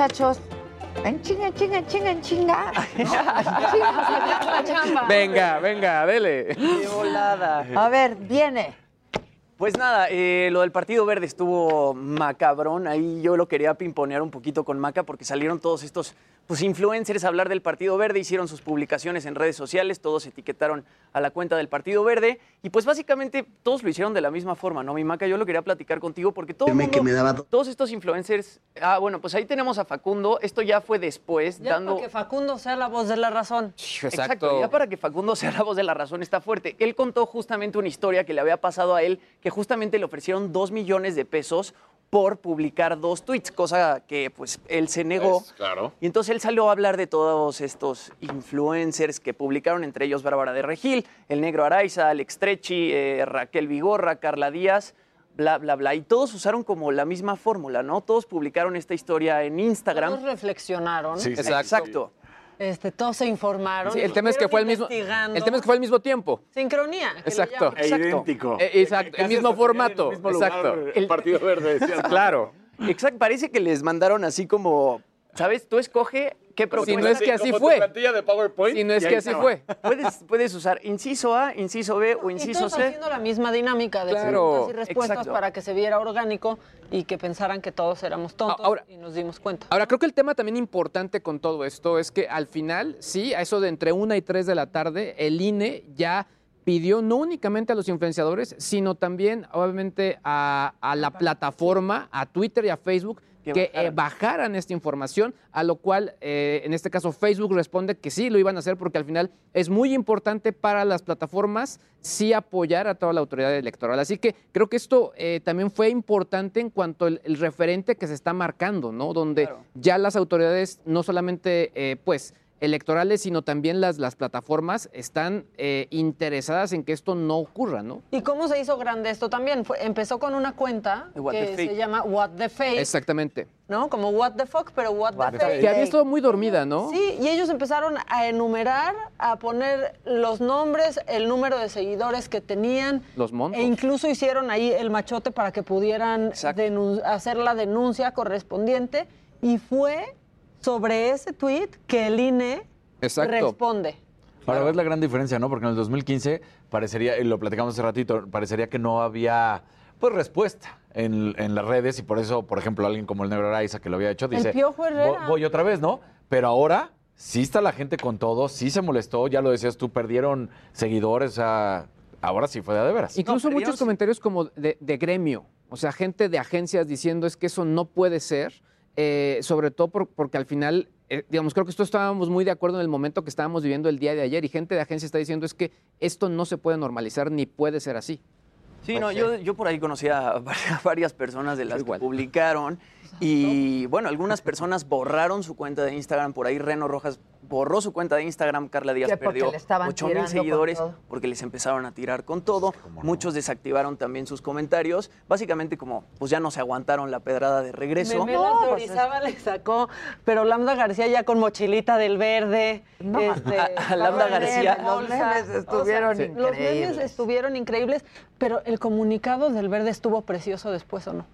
Muchachos, en chinga, en chinga, en chinga, en chinga. Venga, venga, dele. Qué volada. A ver, viene. Pues nada, eh, lo del Partido Verde estuvo macabrón. Ahí yo lo quería pimponear un poquito con Maca porque salieron todos estos pues, influencers a hablar del Partido Verde, hicieron sus publicaciones en redes sociales, todos etiquetaron a la cuenta del Partido Verde y pues básicamente todos lo hicieron de la misma forma, ¿no? Mi Maca, yo lo quería platicar contigo porque todo todos estos influencers, ah, bueno, pues ahí tenemos a Facundo, esto ya fue después, Ya dando... para que Facundo sea la voz de la razón. Exacto. Ya para que Facundo sea la voz de la razón está fuerte. Él contó justamente una historia que le había pasado a él, que justamente le ofrecieron dos millones de pesos por publicar dos tweets, cosa que pues él se negó. claro. Y entonces él salió a hablar de todos estos influencers que publicaron, entre ellos Bárbara de Regil, El Negro Araiza, Alex Trechi, eh, Raquel Vigorra, Carla Díaz, bla, bla, bla. Y todos usaron como la misma fórmula, ¿no? Todos publicaron esta historia en Instagram. Todos reflexionaron. Sí, sí, Exacto. Este, todos se informaron. Sí, el tema es que fue el mismo. El tema es que fue al mismo tiempo. Sincronía. Exacto. llaman. Exacto. Eh, exacto, el mismo formato. Exacto. El Partido Verde, Claro. Exacto, parece que les mandaron así como ¿Sabes? Tú escoge qué Si propuesta. no es que así fue. plantilla de PowerPoint. Si no es que así estaba. fue. Puedes, puedes usar inciso A, inciso B o inciso todos C. haciendo la misma dinámica de Claro, preguntas y respuestas exacto. para que se viera orgánico y que pensaran que todos éramos tontos Ahora- y nos dimos cuenta. Ahora, creo que el tema también importante con todo esto es que al final, sí, a eso de entre una y tres de la tarde, el INE ya pidió no únicamente a los influenciadores, sino también, obviamente, a, a la plataforma, a Twitter y a Facebook, Que que, bajaran. eh, bajaran esta información, a lo cual, eh, en este caso, Facebook responde que sí lo iban a hacer porque al final es muy importante para las plataformas sí apoyar a toda la autoridad electoral. Así que creo que esto eh, también fue importante en cuanto al el referente que se está marcando, ¿no? Donde Claro. ya las autoridades, no solamente, pues, electorales, sino también las, las plataformas están eh, interesadas en que esto no ocurra, ¿no? ¿Y cómo se hizo grande esto también? Fue- empezó con una cuenta What que se llama What the Fake, Exactamente. ¿no? Como What the Fuck, pero What, What the the Fake. Que había estado muy dormida, ¿no? Sí, y ellos empezaron a enumerar, a poner los nombres, el número de seguidores que tenían. Los montos. E incluso hicieron ahí el machote para que pudieran hacer la denuncia correspondiente. Y fue sobre ese tweet que el INE Exacto. responde. Ahora ves la gran diferencia, ¿no? Porque en el 2015 parecería, y lo platicamos hace ratito, parecería que no había pues respuesta en, en las redes y por eso, por ejemplo, alguien como el Negro Araiza que lo había hecho dice, Piojo Herrera. "Vo- voy otra vez, ¿no? Pero ahora sí está la gente con todo, sí se molestó, ya lo decías tú, perdieron seguidores, o sea, ahora sí fue de, a de veras. Incluso muchos comentarios como de, de gremio, o sea, gente de agencias diciendo es que eso no puede ser, eh, sobre todo por- porque al final, eh, digamos, creo que esto estábamos muy de acuerdo en el momento que estábamos viviendo el día de ayer y gente de agencia está diciendo es que esto no se puede normalizar ni puede ser así. Sí, no, yo, yo por ahí conocía a varias, personas de las que publicaron y bueno, algunas personas borraron su cuenta de Instagram, por ahí Reno Rojas borró su cuenta de Instagram, Carla Díaz perdió le estaban 8 mil seguidores porque les empezaron a tirar con todo, muchos desactivaron también sus comentarios, básicamente como pues ya no se aguantaron la pedrada de regreso. Memelas No, de pues le sacó, pero Lambda García ya con mochilita del verde. No, este, a- a Lambda García. Los memes estuvieron Los memes increíbles. estuvieron increíbles, pero el comunicado del verde estuvo precioso después, ¿o no?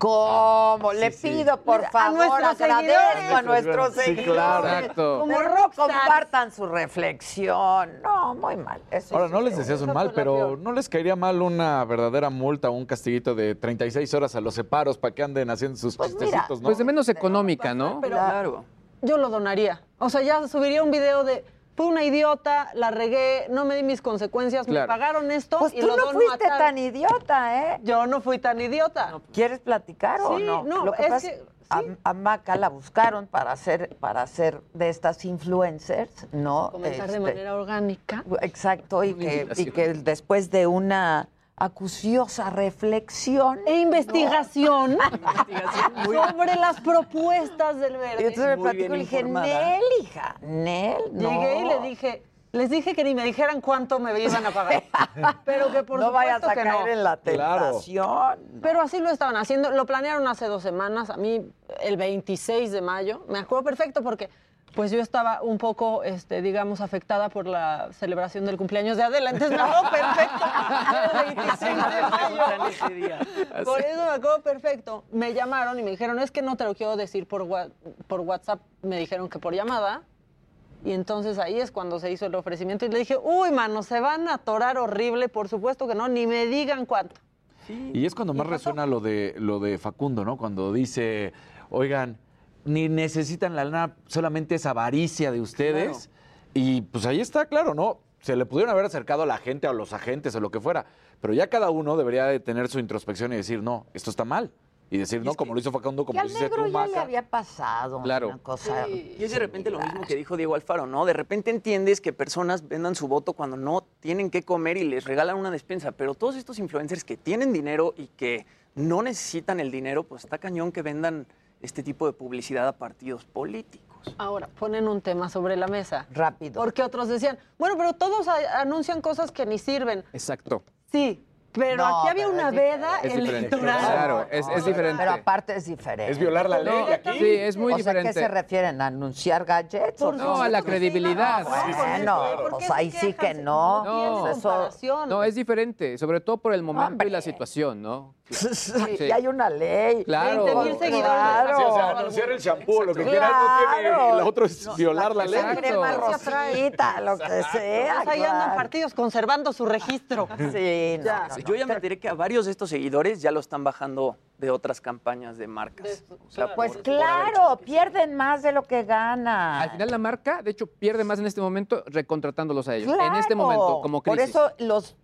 ¿Cómo? Le pido, por a favor, nuestros agradezco a seguidores. nuestros Sí, seguidores. claro. Exacto. Como rockstars. compartan su reflexión. No, muy mal. Eso Ahora, sí no les estuvo- deseas un mal, fue pero peor. ¿no les caería mal una verdadera multa o un castiguito de 36 horas a los separos para que anden haciendo sus Pues mira, chistecitos, no? Pues de menos económica, ¿no? Pero Claro. yo lo donaría. O sea, ya subiría un video de fui una idiota, la regué, no me di mis consecuencias, me pagaron esto Pues y tú lo no dono fuiste tal. tan idiota, ¿eh? Yo no fui tan idiota. ¿Quieres platicar o Sí, no? no, Lo que es pasa que- es a, a Maca la buscaron para hacer, para hacer de estas influencers, ¿no? Comenzar de Este, manera orgánica. Exacto, y que, y que después de una acuciosa reflexión E investigación sobre las propuestas del Y verde. entonces me Muy platicó y le dije. Nel, hija, Nel, no. Llegué y le dije, les dije que ni me dijeran cuánto me iban a pagar. Pero que por no vayas supuesto a que caer no. en la Claro. tentación. Pero así lo estaban haciendo. Lo planearon hace dos semanas. A mí, el 26 de mayo. Me acuerdo perfecto porque pues yo estaba un poco, este, digamos, afectada por la celebración del cumpleaños de Adela. Entonces me acuerdo perfecto. El 26 de mayo. ese día. Por eso me acuerdo perfecto. Me llamaron y me dijeron, es que no te lo quiero decir por, wa- por WhatsApp. Me dijeron que por llamada. Y entonces ahí es cuando se hizo el ofrecimiento. Y le dije, uy, mano, se van a atorar horrible. Por supuesto que no, ni me digan cuánto. Y es cuando más resuena lo de, lo de Facundo, ¿no? Cuando dice, oigan, ni necesitan la lana, solamente es avaricia de ustedes. Y pues ahí está, claro, ¿no? Se le pudieron haber acercado a la gente, a los agentes, o lo que fuera. Pero ya cada uno debería de tener su introspección y decir, no, esto está mal. Y decir, no, como lo hizo Facundo, como lo hiciste negro ya le había pasado Claro. una cosa. Y es de repente lo mismo que dijo Diego Alfaro, ¿no? De repente entiendes que personas vendan su voto cuando no tienen que comer y les regalan una despensa, pero todos estos influencers que tienen dinero y que no necesitan el dinero, pues está cañón que vendan este tipo de publicidad a partidos políticos. Ahora, ponen un tema sobre la mesa. Rápido. Porque otros decían, bueno, pero todos anuncian cosas que ni sirven. Exacto. Sí, pero No, aquí había pero una es veda Es diferente. electoral. Claro, es, es diferente. Pero aparte es diferente. Es violar la ley No, aquí. Sí, es muy o sea, ¿a diferente. qué se refieren? ¿A anunciar gadgets? Por No, a la credibilidad. Bueno, ¿Por pues ahí sí que no. No. Es diferente, sobre todo por el momento y la situación, ¿no? Sí, y hay una ley. Claro. 20,000 seguidores. Claro. Sí, o sea, anunciar el shampoo, lo que quieras, no tiene. La otra es violar la ley. La crema rosita, lo que sea. Pues ahí andan claro. partidos conservando su registro. Sí, no, Ya. no, no. Yo ya me enteré que a varios de estos seguidores ya lo están bajando de otras campañas de marcas. O sea, Pues por- por haber claro, pierden más de lo que ganan. Al final la marca, de hecho, pierde más en este momento recontratándolos a ellos. En este momento, como crisis. Por eso los,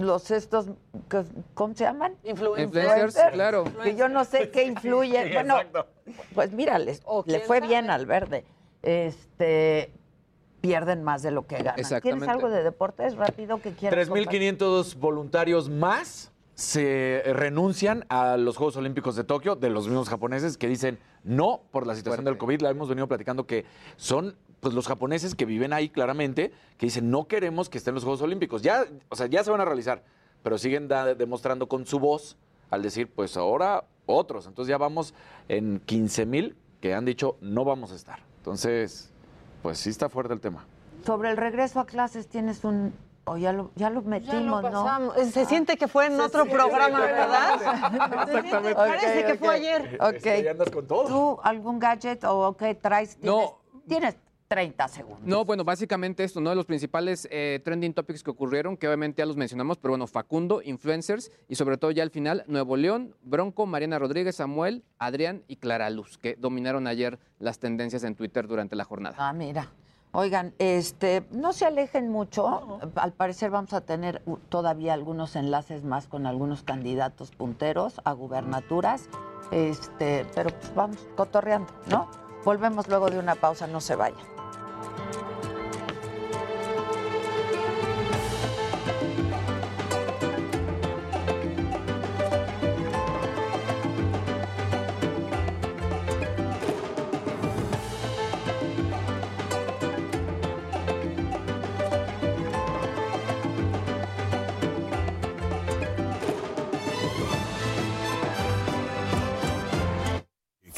los estos, que- ¿cómo se llaman? Influencers, claro. Que yo no sé qué influyen. Sí, bueno, exacto. pues mira, les- O le fue sabe. bien al verde. Este pierden más de lo que ganan. ¿Tienes Exactamente. algo de deportes rápido que quieras? compartir? 3.500 voluntarios más se renuncian a los Juegos Olímpicos de Tokio, de los mismos japoneses que dicen no por la situación Fuerte. del COVID. La hemos venido platicando que son pues, los japoneses que viven ahí claramente, que dicen no queremos que estén los Juegos Olímpicos. Ya, o sea, ya se van a realizar, pero siguen da- demostrando con su voz al decir, pues ahora otros. Entonces ya vamos en 15 mil que han dicho no vamos a estar. Entonces, pues sí está fuerte el tema. Sobre el regreso a clases tienes un... O ya lo, ya lo Ya metimos, lo ¿no? pasamos. Se siente que fue en otro programa, ¿verdad? Exactamente. Parece que fue ayer. Ok. Es que ya andas con todo. ¿Tú algún gadget o qué traes? Tienes, No. Tienes 30 segundos. No, bueno, básicamente esto, ¿no? Los principales eh, trending topics que ocurrieron, que obviamente ya los mencionamos, pero bueno, Facundo, influencers y sobre todo ya al final, Nuevo León, Bronco, Mariana Rodríguez, Samuel, Adrián y Clara Luz, que dominaron ayer las tendencias en Twitter durante la jornada. Ah, mira. Oigan, este, no se alejen mucho. Al parecer vamos a tener todavía algunos enlaces más con algunos candidatos punteros a gubernaturas. Este, pero pues vamos cotorreando, ¿no? Volvemos luego de una pausa, no se vayan.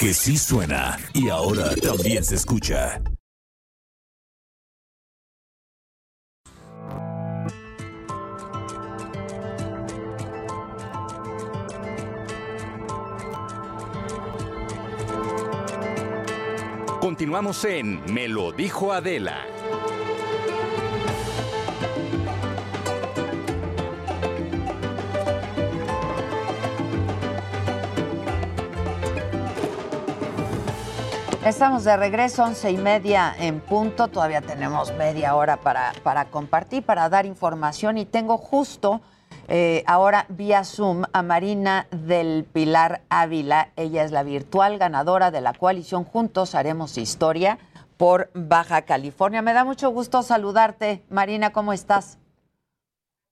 Que sí suena y ahora también se escucha. Continuamos en Me lo dijo Adela. Estamos de regreso, once y media en punto. Todavía tenemos media hora para, para compartir, para dar información. Y tengo justo eh, ahora vía Zoom a Marina del Pilar Ávila. Ella es la virtual ganadora de la coalición Juntos Haremos Historia por Baja California. Me da mucho gusto saludarte. Marina, ¿cómo estás?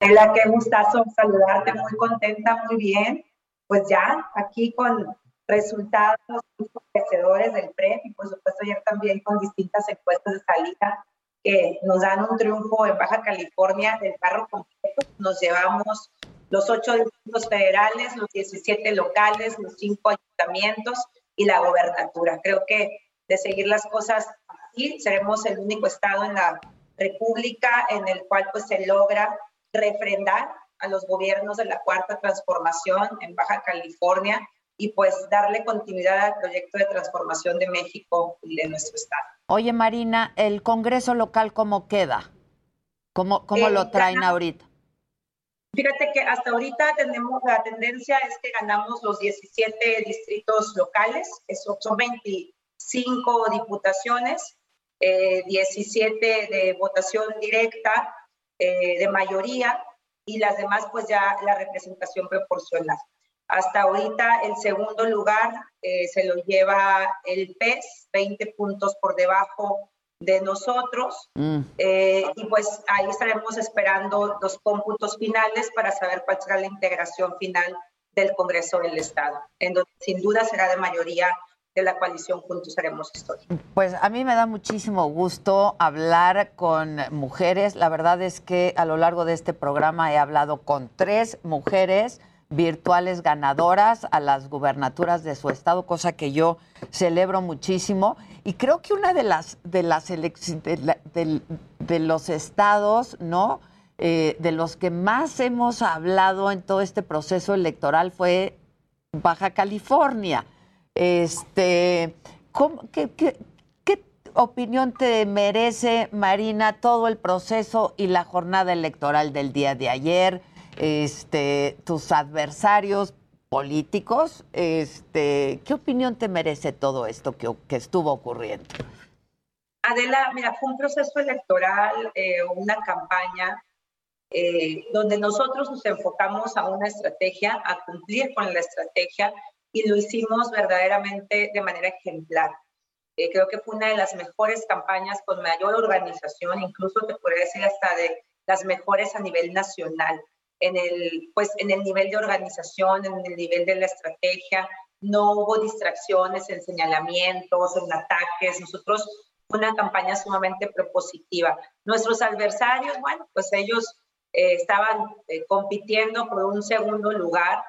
Hola, qué gustazo saludarte, muy contenta, muy bien. Pues ya aquí con resultados muy favorecedores del PREP y por supuesto ayer también con distintas encuestas de salida que nos dan un triunfo en Baja California del carro completo. Nos llevamos los ocho distritos federales, los 17 locales, los cinco ayuntamientos y la gobernatura. Creo que de seguir las cosas así, seremos el único estado en la República en el cual pues se logra refrendar a los gobiernos de la Cuarta Transformación en Baja California y pues darle continuidad al proyecto de transformación de México y de nuestro estado. Oye, Marina, ¿el Congreso local cómo queda? ¿Cómo, cómo Eh, lo traen ahorita? Fíjate que hasta ahorita tenemos la tendencia es que ganamos los 17 distritos locales, eso son 25 diputaciones, eh, 17 de votación directa, eh, de mayoría, y las demás pues ya la representación proporcional. Hasta ahorita el segundo lugar eh, se lo lleva el PES, 20 puntos por debajo de nosotros. Mm. Eh, y pues ahí estaremos esperando los cómputos finales para saber cuál será la integración final del Congreso del Estado, en donde sin duda será de mayoría de la coalición Juntos Haremos Historia. Pues a mí me da muchísimo gusto hablar con mujeres. La verdad es que a lo largo de este programa he hablado con tres mujeres virtuales ganadoras a las gubernaturas de su estado, cosa que yo celebro muchísimo. Y creo que una de las de las de, de los estados, ¿no? eh, de los que más hemos hablado en todo este proceso electoral fue Baja California. Este, qué, opinión te merece, Marina, todo el proceso y la jornada electoral del día de ayer? Este, tus adversarios políticos, este, ¿qué opinión te merece todo esto que, que estuvo ocurriendo? Adela, mira, fue un proceso electoral, eh, una campaña eh, donde nosotros nos enfocamos a una estrategia, a cumplir con la estrategia y lo hicimos verdaderamente de manera ejemplar. Eh, creo que fue una de las mejores campañas con mayor organización, incluso te podría decir hasta de las mejores a nivel nacional. En el, pues, en el nivel de organización, en el nivel de la estrategia, no hubo distracciones en señalamientos, en ataques. Nosotros una campaña sumamente propositiva. Nuestros adversarios, bueno, pues ellos eh, estaban eh, compitiendo por un segundo lugar.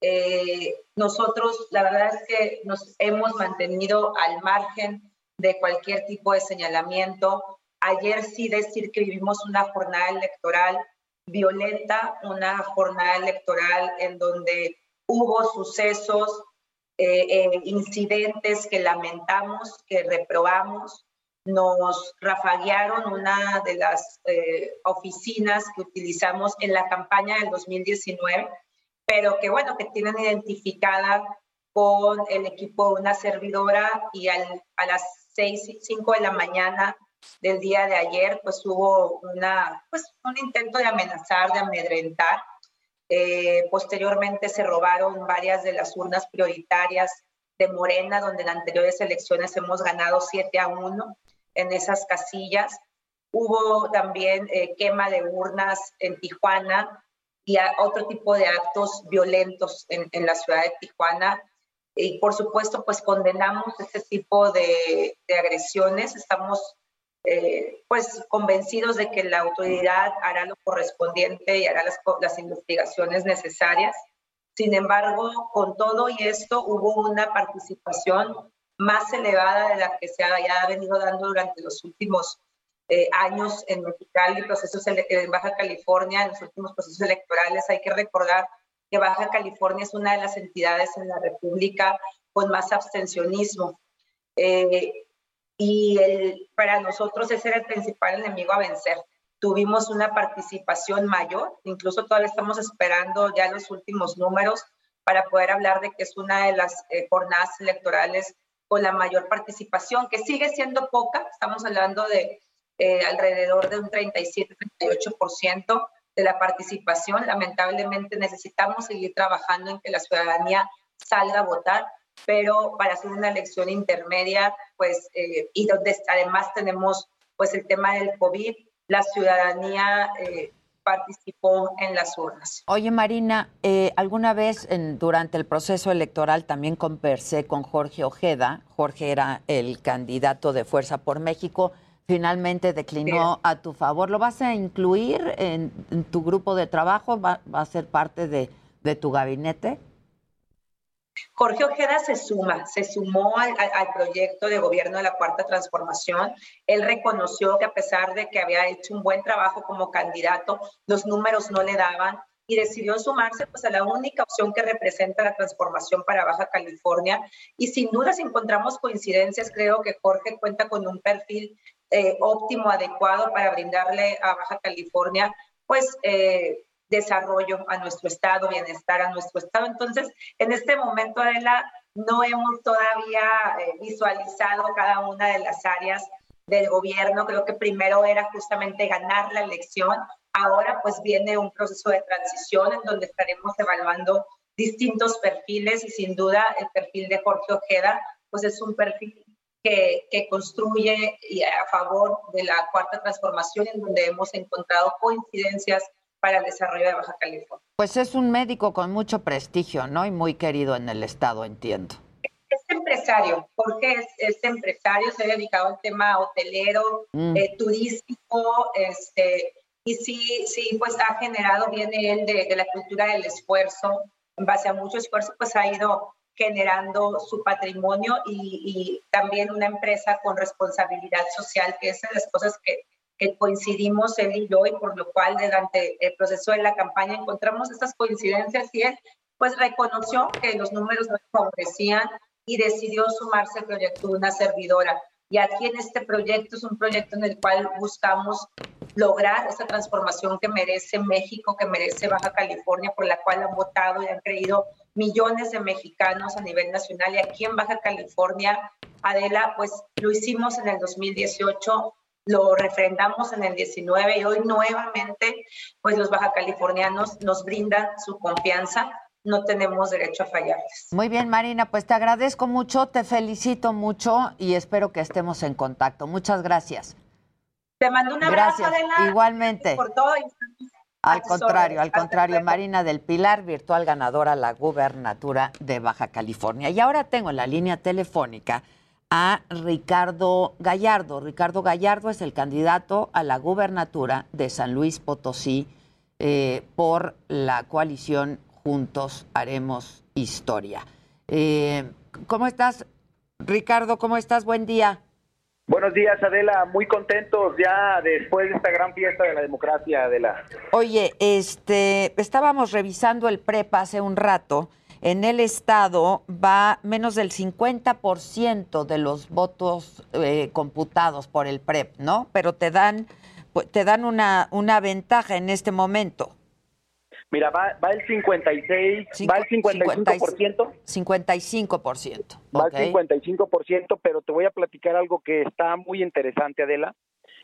Eh, nosotros, la verdad es que nos hemos mantenido al margen de cualquier tipo de señalamiento. Ayer sí decir que vivimos una jornada electoral violenta, una jornada electoral en donde hubo sucesos, incidentes que lamentamos, que reprobamos, nos rafaguearon una de las eh, oficinas que utilizamos en la campaña del 2019, pero que bueno, que tienen identificada con el equipo de una servidora y a las 6, 5 de la mañana del día de ayer, pues hubo una, pues, un intento de amenazar, de amedrentar. Eh, posteriormente se robaron varias de las urnas prioritarias de Morena, donde en anteriores elecciones hemos ganado 7 a 1 en esas casillas. Hubo también eh, quema de urnas en Tijuana y otro tipo de actos violentos en, la ciudad de Tijuana. Y por supuesto, pues condenamos este tipo de, de agresiones. Estamos eh, pues convencidos de que la autoridad hará lo correspondiente y hará las, investigaciones necesarias. Sin embargo, con todo y esto hubo una participación más elevada de la que se ha venido dando durante los últimos eh, años en Mexicali, procesos en Baja California, en los últimos procesos electorales. Hay que recordar que Baja California es una de las entidades en la República con más abstencionismo. Eh, y el, para nosotros ese era el principal enemigo a vencer. Tuvimos una participación mayor, incluso todavía estamos esperando ya los últimos números para poder hablar de que es una de las eh, jornadas electorales con la mayor participación, que sigue siendo poca, estamos hablando de eh, alrededor de un 37-38% de la participación. Lamentablemente necesitamos seguir trabajando en que la ciudadanía salga a votar, pero para hacer una elección intermedia, pues, eh, y donde además tenemos pues el tema del COVID, la ciudadanía eh, participó en las urnas. Oye, Marina, eh, alguna vez en, durante el proceso electoral también conversé con Jorge Ojeda. Jorge era el candidato de Fuerza por México. Finalmente declinó a tu favor. ¿Lo vas a incluir en, tu grupo de trabajo? ¿Va, a ser parte de, de tu gabinete? Jorge Ojeda se suma, se sumó al, proyecto de gobierno de la Cuarta Transformación. Él reconoció que a pesar de que había hecho un buen trabajo como candidato, los números no le daban y decidió sumarse pues, a la única opción que representa la transformación para Baja California. Y sin duda, si encontramos coincidencias, creo que Jorge cuenta con un perfil eh, óptimo, adecuado para brindarle a Baja California, pues eh, desarrollo a nuestro estado, bienestar a nuestro estado. Entonces, en este momento, Adela, no hemos todavía eh, visualizado cada una de las áreas del gobierno. Creo que primero era justamente ganar la elección. Ahora pues viene un proceso de transición en donde estaremos evaluando distintos perfiles y sin duda el perfil de Jorge Ojeda pues es un perfil que, que, construye a favor de la cuarta transformación en donde hemos encontrado coincidencias para el desarrollo de Baja California. Pues es un médico con mucho prestigio, ¿no? Y muy querido en el Estado, entiendo. Es empresario, porque es, empresario, se ha dedicado al tema hotelero, mm. eh, turístico, este, y sí, sí, pues ha generado, viene él de, la cultura del esfuerzo, en base a mucho esfuerzo, pues ha ido generando su patrimonio y, y también una empresa con responsabilidad social, que es de las cosas que que coincidimos él y yo y por lo cual durante el proceso de la campaña encontramos estas coincidencias y él pues reconoció que los números no favorecían y decidió sumarse al proyecto de una servidora. Y aquí en este proyecto es un proyecto en el cual buscamos lograr esa transformación que merece México, que merece Baja California, por la cual han votado y han creído millones de mexicanos a nivel nacional. Y aquí en Baja California, Adela, pues lo hicimos en el 2018, lo refrendamos en el 19 y hoy nuevamente, pues los baja californianos nos brindan su confianza no tenemos derecho a fallarles. Muy bien, Marina, pues te agradezco mucho, te felicito mucho y espero que estemos en contacto. Muchas gracias. Te mando un abrazo, gracias. Igualmente. Por todo. Al contrario, al contrario, Marina del Pilar, virtual ganadora a la gubernatura de Baja California. Y ahora tengo en la línea telefónica a Ricardo Gallardo. Ricardo Gallardo es el candidato a la gubernatura de San Luis Potosí eh, por la coalición juntos haremos historia. Eh, ¿Cómo estás, Ricardo? ¿Cómo estás? Buen día. Buenos días, Adela. Muy contentos ya después de esta gran fiesta de la democracia, Adela. Oye, este, estábamos revisando el PREP hace un rato. En el estado va menos del 50% de los votos eh, computados por el PREP, ¿no? Pero te dan, te dan una, una ventaja en este momento. Mira, va, va el 56, va el 55%. 55%. Va el 55%, pero te voy a platicar algo que está muy interesante, Adela.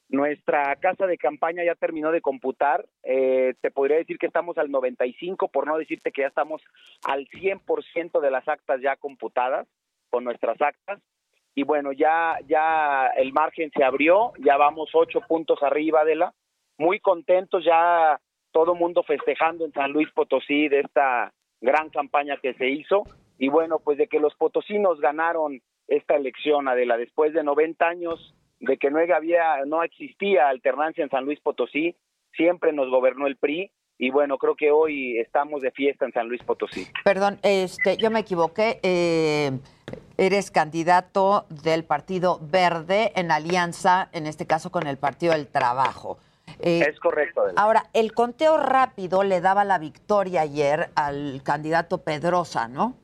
Nuestra casa de campaña ya terminó de computar. Eh, te podría decir que estamos al 95, por no decirte que ya estamos al 100% de las actas ya computadas con nuestras actas. Y bueno, ya, ya el margen se abrió, ya vamos ocho puntos arriba, Adela. Muy contentos, ya todo mundo festejando en San Luis Potosí de esta gran campaña que se hizo y bueno, pues de que los potosinos ganaron esta elección, Adela, después de 90 años de que no había, no existía alternancia en San Luis Potosí, siempre nos gobernó el PRI y bueno, creo que hoy estamos de fiesta en San Luis Potosí. Perdón, este, yo me equivoqué. Eh, eres candidato del Partido Verde en alianza, en este caso con el Partido del Trabajo. Eh, es correcto. Ahora, el conteo rápido le daba la victoria ayer al candidato Pedrosa, ¿no?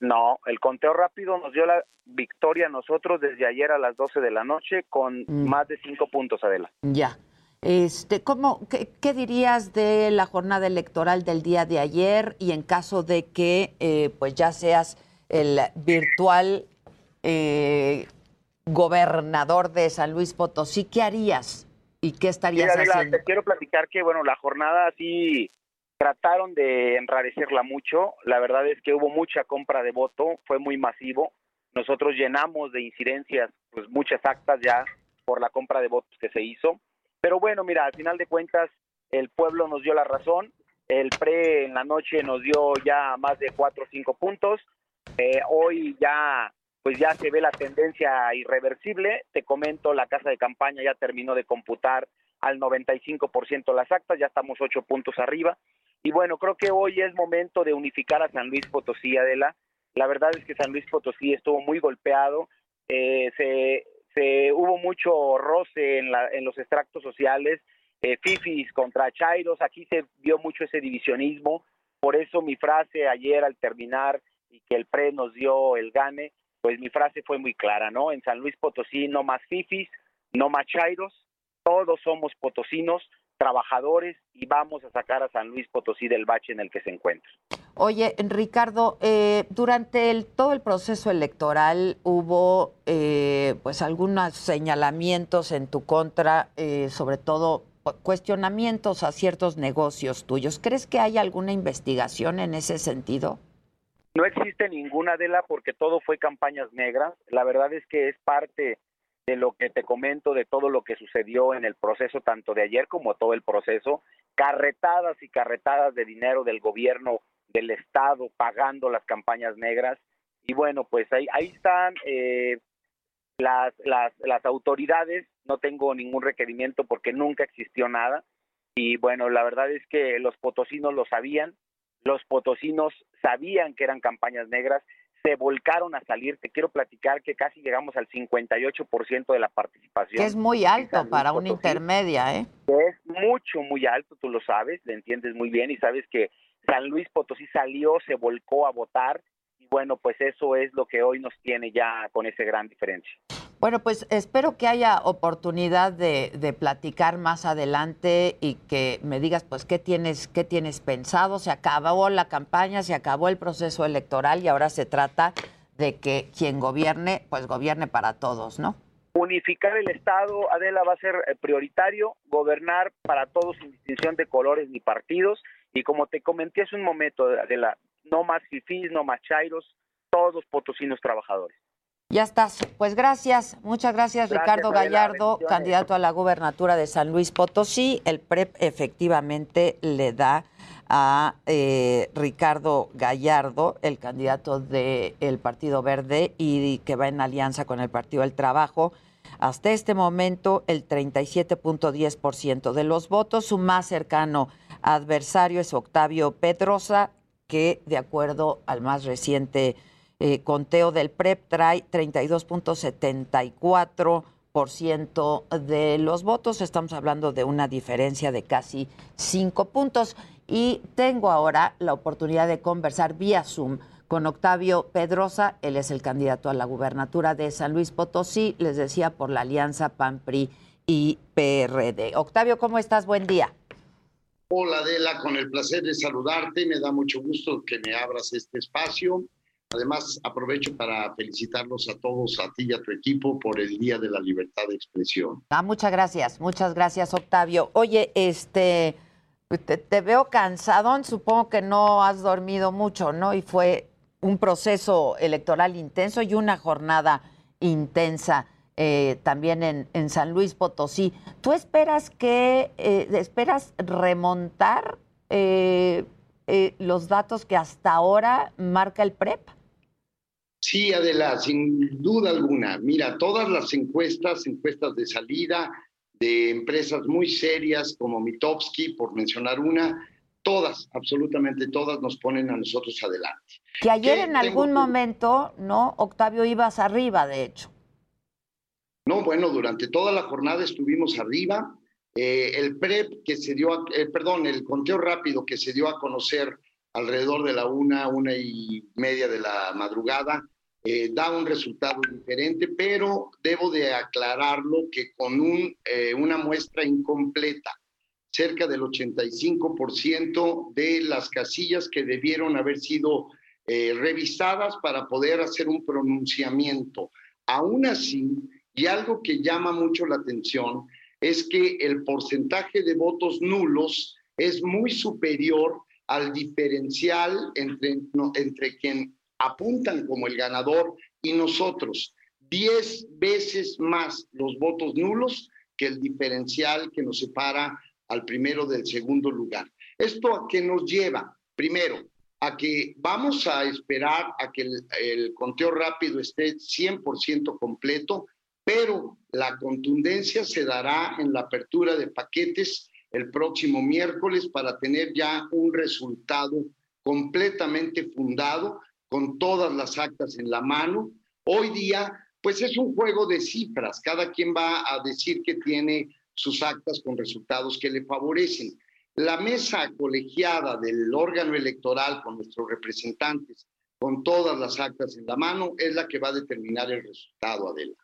No, el conteo rápido nos dio la victoria a nosotros desde ayer a las 12 de la noche con mm. más de cinco puntos, Adela. Ya. Este, ¿cómo, qué, dirías de la jornada electoral del día de ayer y en caso de que eh, pues ya seas el virtual eh, gobernador de San Luis Potosí, ¿qué harías? ¿Y qué estarías haciendo? Te quiero platicar que, bueno, la jornada sí trataron de enrarecerla mucho. La verdad es que hubo mucha compra de voto, fue muy masivo. Nosotros llenamos de incidencias, pues muchas actas ya por la compra de votos que se hizo. Pero bueno, mira, al final de cuentas, el pueblo nos dio la razón. El PRE en la noche nos dio ya más de cuatro o cinco puntos. Eh, hoy ya pues ya se ve la tendencia irreversible. Te comento, la casa de campaña ya terminó de computar al 95% las actas, ya estamos ocho puntos arriba. Y bueno, creo que hoy es momento de unificar a San Luis Potosí, Adela. La verdad es que San Luis Potosí estuvo muy golpeado, eh, se, se, hubo mucho roce en, los extractos sociales, eh, fifis contra chairos, aquí se vio mucho ese divisionismo. Por eso mi frase ayer al terminar y que el PRE nos dio el gane, pues mi frase fue muy clara, ¿no? En San Luis Potosí no más fifis, no más chairos, todos somos potosinos, trabajadores y vamos a sacar a San Luis Potosí del bache en el que se encuentra. Oye, Ricardo, eh, durante el, todo el proceso electoral hubo eh, pues algunos señalamientos en tu contra, eh, sobre todo cuestionamientos a ciertos negocios tuyos. ¿Crees que hay alguna investigación en ese sentido? No existe ninguna de la porque todo fue campañas negras. La verdad es que es parte de lo que te comento, de todo lo que sucedió en el proceso, tanto de ayer como todo el proceso, carretadas y carretadas de dinero del gobierno, del Estado, pagando las campañas negras. Y bueno, pues ahí, ahí están eh, las, las, las autoridades, no tengo ningún requerimiento porque nunca existió nada. Y bueno, la verdad es que los potosinos lo sabían, los potosinos sabían que eran campañas negras, se volcaron a salir. Te quiero platicar que casi llegamos al 58% de la participación. Que es muy alto para una intermedia, ¿eh? es mucho, muy alto, tú lo sabes, le entiendes muy bien y sabes que San Luis Potosí salió, se volcó a votar y bueno, pues eso es lo que hoy nos tiene ya con esa gran diferencia. Bueno, pues espero que haya oportunidad de, platicar más adelante y que me digas, pues, qué tienes, qué tienes pensado. Se acabó la campaña, se acabó el proceso electoral y ahora se trata de que quien gobierne, pues gobierne para todos, ¿no? Unificar el Estado, Adela, va a ser eh, prioritario, gobernar para todos sin distinción de colores ni partidos. Y como te comenté hace un momento, Adela, no más fifís, no más chairos, todos potosinos trabajadores. Ya estás. Pues gracias, muchas gracias, Ricardo Gallardo, candidato a la gubernatura de San Luis Potosí. El PREP efectivamente le da a eh, Ricardo Gallardo, el candidato del Partido Verde y que va en alianza con el Partido del Trabajo. Hasta este momento, el 37.10% de los votos. Su más cercano adversario es Octavio Pedrosa, que de acuerdo al más reciente eh, conteo del PREP trae 32.74% de los votos. Estamos hablando de una diferencia de casi cinco puntos. Y tengo ahora la oportunidad de conversar vía Zoom con Octavio Pedrosa. Él es el candidato a la gubernatura de San Luis Potosí, les decía, por la alianza PAN-PRI y PRD. Octavio, ¿cómo estás? Buen día. Hola Adela, con el placer de saludarte. Me da mucho gusto que me abras este espacio. Además, aprovecho para felicitarlos a todos, a ti y a tu equipo, por el Día de la Libertad de Expresión. Ah, muchas gracias, muchas gracias, Octavio. Oye, este, te, veo cansado, supongo que no has dormido mucho, ¿no? Y fue un proceso electoral intenso y una jornada intensa. Eh, también en, San Luis Potosí. ¿Tú esperas que, eh, esperas remontar eh, los datos que hasta ahora marca el PREP? Sí, Adela, sin duda alguna. Mira, todas las encuestas, encuestas de salida de empresas muy serias como Mitowski, por mencionar una, todas, absolutamente todas nos ponen a nosotros adelante. Que ayer en algún momento, ¿no? Octavio, ibas arriba, de hecho. No, bueno, durante toda la jornada estuvimos arriba. Eh, el PREP que se dio, a, eh, perdón, el conteo rápido que se dio a conocer alrededor de la una, una y media de la madrugada, eh, da un resultado diferente, pero debo de aclararlo que con un, eh, una muestra incompleta, cerca del 85% de las casillas que debieron haber sido eh, revisadas para poder hacer un pronunciamiento. Aún así, y algo que llama mucho la atención, es que el porcentaje de votos nulos es muy superior al diferencial entre, no, entre quien apuntan como el ganador y nosotros. Diez veces más los votos nulos que el diferencial que nos separa al primero del segundo lugar. ¿Esto a qué nos lleva? Primero, a que vamos a esperar a que el, el conteo rápido esté 100% completo, pero la contundencia se dará en la apertura de paquetes el próximo miércoles para tener ya un resultado completamente fundado con todas las actas en la mano. Hoy día, pues es un juego de cifras. Cada quien va a decir que tiene sus actas con resultados que le favorecen. La mesa colegiada del órgano electoral con nuestros representantes, con todas las actas en la mano, es la que va a determinar el resultado, Adela.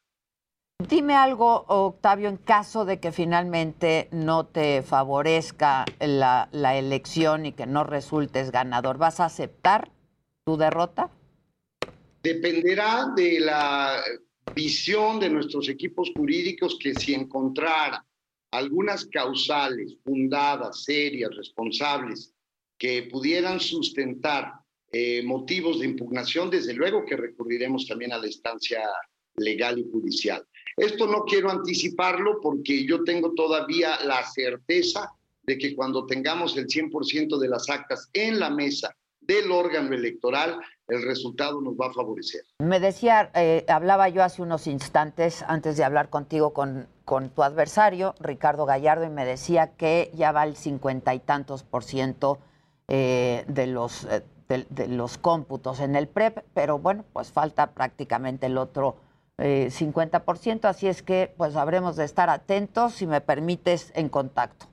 Dime algo, Octavio, en caso de que finalmente no te favorezca la, elección y que no resultes ganador, ¿vas a aceptar tu derrota? Dependerá de la visión de nuestros equipos jurídicos que si encontrara algunas causales fundadas, serias, responsables, que pudieran sustentar eh, motivos de impugnación, desde luego que recurriremos también a la instancia legal y judicial. Esto no quiero anticiparlo porque yo tengo todavía la certeza de que cuando tengamos el 100% de las actas en la mesa del órgano electoral, el resultado nos va a favorecer. Me decía, eh, hablaba yo hace unos instantes, antes de hablar contigo, con, con tu adversario, Ricardo Gallardo, y me decía que ya va el cincuenta y tantos por ciento eh, de los, eh, de, de los cómputos en el PREP, pero bueno, pues falta prácticamente el otro eh, 50%, así es que pues habremos de estar atentos, si me permites, en contacto.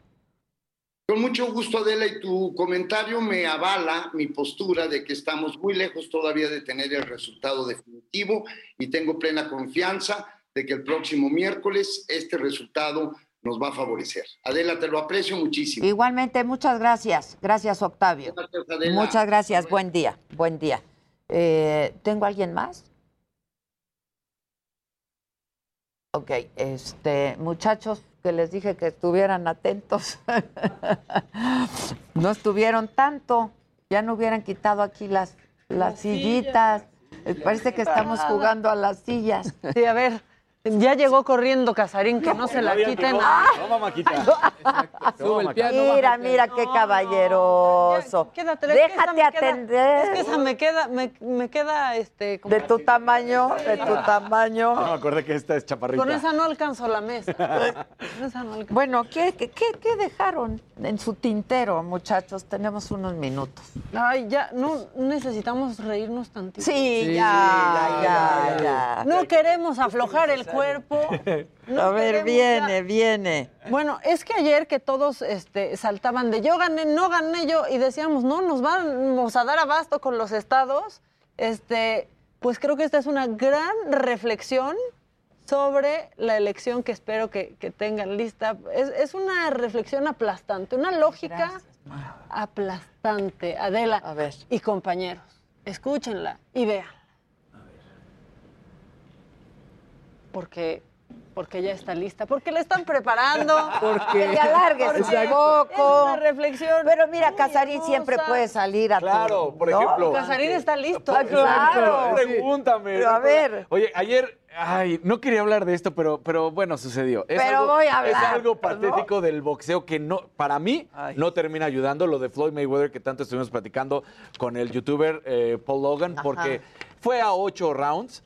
Con mucho gusto, Adela, y tu comentario me avala mi postura de que estamos muy lejos todavía de tener el resultado definitivo y tengo plena confianza de que el próximo miércoles este resultado nos va a favorecer. Adela, te lo aprecio muchísimo. Igualmente, muchas gracias. Gracias, Octavio. Gracias, Adela. Muchas gracias. Buen día. Buen día. Eh, ¿Tengo alguien más? Ok, este, muchachos, que les dije que estuvieran atentos. no estuvieron tanto. Ya no hubieran quitado aquí las, las sillitas. Parece que estamos jugando a las sillas. Sí, a ver, ya llegó corriendo Casarín, que no se la quiten. Ah, No. Sube el piano. Mira, mira qué caballeroso. Quédate, es que esa Déjate atender. es que esa me queda, me, me queda, este... como- De tu tamaño, de tu tamaño. No me acordé que esta es chaparrita. Con esa no alcanzo la mesa. Con esa no alcanzo. Bueno, ¿qué, qué, qué- qué dejaron en su tintero, muchachos? Tenemos unos minutos. Ay, ya, no necesitamos reírnos tantito. Sí, ya, ya, ya. No queremos aflojar el cuerpo. No A ver, viene, ya- viene. Bueno, es que ayer que todos este, saltaban de yo gané, no gané yo, y decíamos, no, nos vamos a dar abasto con los estados, este, pues creo que esta es una gran reflexión sobre la elección que espero que, que tengan lista. Es, es una reflexión aplastante, una lógica aplastante, Adela y compañeros. Escúchenla y vean. Porque, porque ya está lista, porque la están preparando. Que te alargues un Porque poco. Es una reflexión. Pero mira, Casarín siempre puede salir a tu- Claro, por ¿no? ejemplo. Casarín está listo. Ah, claro. Pregúntame. Pero a ver. Oye, ayer, ay, no quería hablar de esto, pero, pero bueno, sucedió. Es Pero algo, voy a Es hablar, algo ¿no? patético del boxeo que no, para mí, no termina ayudando. Lo de Floyd Mayweather que tanto estuvimos platicando con el youtuber eh, Paul Logan, porque fue a ocho rounds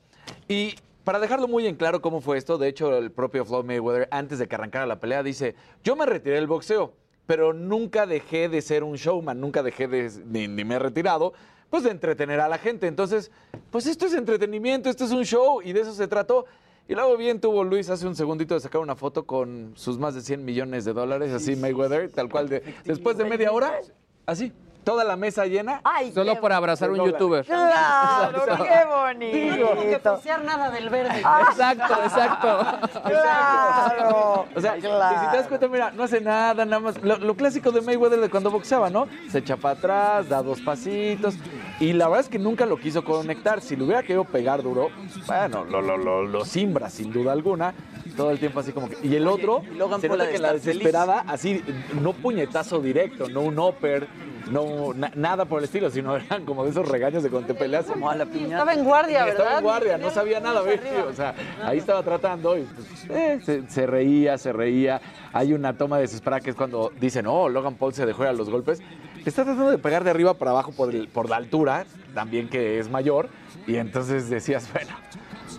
y para dejarlo muy en claro cómo fue esto, de hecho, el propio Floyd Mayweather, antes de que arrancara la pelea, dice: Yo me retiré del boxeo, pero nunca dejé de ser un showman, nunca dejé de. ni, ni me he retirado. Pues de entretener a la gente. Entonces, pues esto es entretenimiento, esto es un show y de eso se trató. Y luego bien tuvo Luis hace un segundito de sacar una foto con sus más de 100 millones de dólares, así Mayweather, tal cual. De, después de media hora, así, toda la mesa llena. Solo por abrazar a un youtuber. Claro, qué bonito. No tengo que posear nada del verde. Exacto, exacto. Claro. O sea, si te das cuenta, mira, no hace nada, nada más. Lo, lo clásico de Mayweather de cuando boxeaba, ¿no? Se echa para atrás, da dos pasitos. Y la verdad es que nunca lo quiso conectar. Si le hubiera querido pegar duro, bueno, lo, lo, lo, lo simbra sin duda alguna. Todo el tiempo así como que. Y el otro, Logan se Paul nota de que la desesperada, así, no puñetazo directo, no un upper, no na- nada por el estilo, sino eran como de esos regaños de cuando te peleas. Como a la piñata. Estaba en guardia, ¿verdad? Estaba en guardia, no sabía nada, ¿ves? O sea, ahí estaba tratando y pues, eh, se, se reía, se reía. Hay una toma desesperada que es cuando dicen, oh, Logan Paul se dejó ir a los golpes. Está tratando de pegar de arriba para abajo por, el- por la altura, también que es mayor. Y entonces decías, bueno,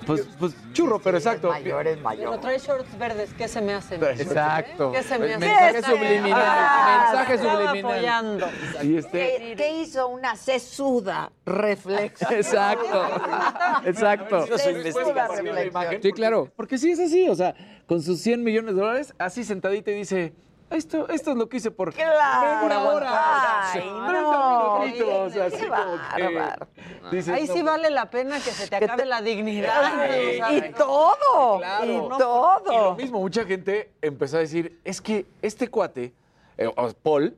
pues, pues churro, pero exacto. Mayor es Pero mayor. trae shorts verdes, ¿qué se me hace? Exacto. ¿Qué se me hace? mensaje ¿Qué se me subliminal, hace? mensaje subliminal. apoyando. Y este, ¿Qué, qué hizo una sesuda reflexión? Exacto. Exacto. Sí, claro. Porque sí es así, o sea, con sus 100 millones de dólares, así sentadita y dice, esto, esto es lo que hice por Claro. media hora. Ay, 30 no. minutitos, así Qué como que bárbaro. dices, Ahí no, sí vale la pena que se te acabe la dignidad. Y todo, Claro. y Y lo todo. mismo, mucha gente empezó a decir, es que este cuate, eh, o Paul,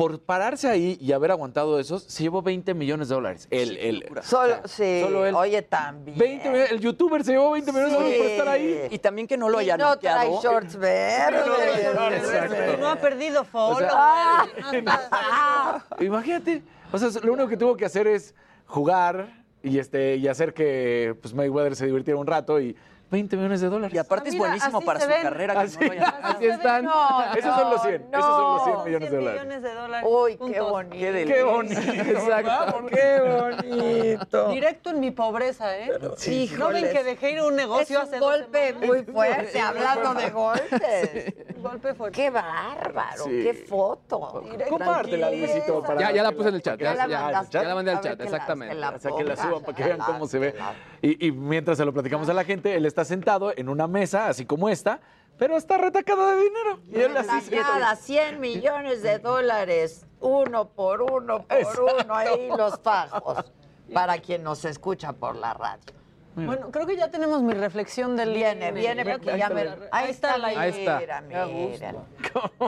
por pararse ahí y haber aguantado esos, se llevó 20 millones de dólares. El, el, Solo, sí, solo él. oye, también. 20 millones- el youtuber se llevó 20 millones de dólares por estar ahí. Y también que no lo haya no trae noqueado. shorts verdes. Exacto. No ha perdido follow. O sea, Ah. Imagínate. O sea, lo único que tuvo que hacer es jugar y este y hacer que pues, Mayweather se divirtiera un rato y 20 millones de dólares. Y aparte es Mira, buenísimo así para se su ven. carrera. que Así- no Así están. No, Esos son los 100, esos son los 100 millones de 100 dólares. millones de dólares. Uy, qué juntos. bonito. Qué. Qué bonito. Exacto. Qué bonito. Directo en mi pobreza, ¿eh? Sí, ¿No ven que dejé ir un Es negocio un hace dos golpe muy fuerte, hablando de golpes. Un golpe fuerte. Qué bárbaro, Sí. qué foto. Compártela, Luisito. para Ya, ya la puse en el chat. Ya la mandé al chat, exactamente. O sea, que la suban para que vean cómo se ve. Y, y mientras se lo platicamos a la gente, él está sentado en una mesa, así como esta, pero está retacado de dinero. Y él así se- Cada 100 millones de dólares, uno por uno por Exacto. uno, ahí los fajos, para quien nos escucha por la radio. Bueno, creo que ya tenemos mi reflexión del Viene, INE. viene, Ya porque ya me... Ahí está la Ahí está. Mira, Qué a gusto. miren.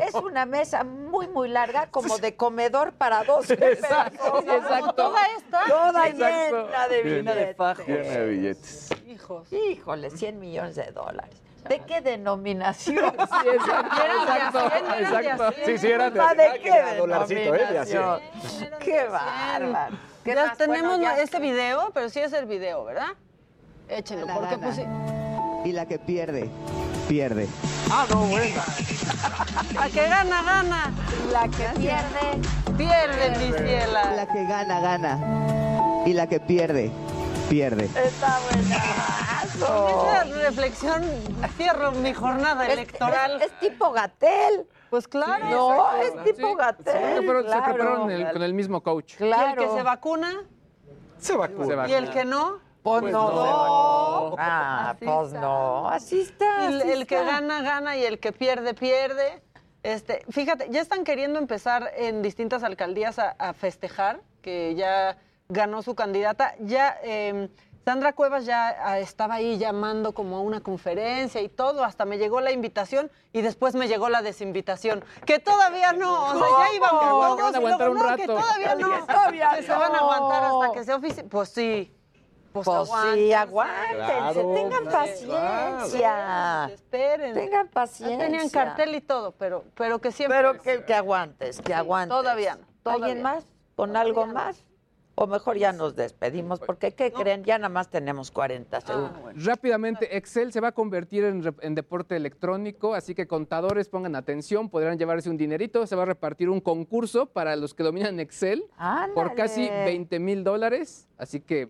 Es una mesa muy, muy larga, como de comedor para dos personas. Como toda esta. Toda Exacto. llena de de billetes. Llena de billetes. Hijos. Híjole, 100 millones de dólares. ¿De qué denominación? Sí, exacto, de exacto, de exacto. Sí, sí, eran de, ¿De ah, qué que era dolarcito, ¿eh? De? Qué bárbaro. ¿Qué Ya tenemos Bueno, ya- este video, pero sí es el video, ¿verdad? Échenlo, La porque pues sí. Y la que pierde, pierde. Ah, no, bueno. La que gana, gana. La que pierde. Pierde, mi ciela. La que gana, gana. Y la que pierde, pierde. Está Con buenazo. esa reflexión cierro mi jornada Es- electoral. Es, es tipo Gatel. Pues claro. No, es tipo Sí, Gatel. se claro. prepararon el- con el mismo coach. Y el Claro. que se vacuna Se vacuna. Y el que no. Pues, Pues no. no. Ah, Así pues está. no. Así está. El, así el que está. gana, gana y el que pierde, pierde. Este, fíjate, ya están queriendo empezar en distintas alcaldías a, a festejar que ya ganó su candidata. Ya eh, Sandra Cuevas ya ah, estaba ahí llamando como a una conferencia y todo. Hasta me llegó la invitación y después me llegó la desinvitación. Que todavía no. O sea, ya íbamos todos no, que todavía no. Que se van a aguantar hasta que sea oficial. Pues sí. Pues, Pues sí, aguántense, Claro, tengan claro. paciencia. Esperen. Tengan Ya paciencia. tenían cartel y todo, pero, pero que siempre. Pero que, que aguantes, que aguantes. todavía no, todavía ¿Alguien más? ¿Con algo más? O mejor ya nos despedimos, porque ¿qué creen? Ya nada más tenemos 40 segundos. Rápidamente, Excel se va a convertir en, deporte electrónico, así que contadores pongan atención, podrán llevarse un dinerito, se va a repartir un concurso para los que dominan Excel por casi Ándale. 20 mil dólares, así que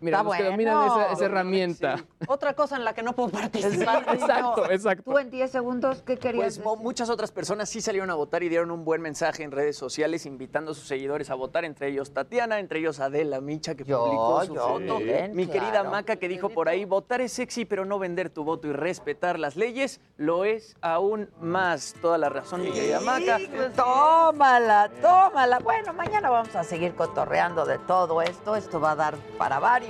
mira, Está los que bueno. dominan esa, esa herramienta. Otra cosa en la que no puedo participar. Exacto, exacto. Tú en 10 segundos, ¿qué querías Pues muchas otras personas sí salieron a votar y dieron un buen mensaje en redes sociales invitando a sus seguidores a votar, entre ellos Tatiana, entre ellos Adela Micha que Yo, publicó su yo foto, mi claro. querida Maca que dijo por ahí, votar es sexy pero no vender tu voto y respetar las leyes lo es aún más. Toda la razón, mi querida Maca. Sí, Tómala, tómala. Bueno, mañana vamos a seguir cotorreando de todo esto. Esto va a dar para varios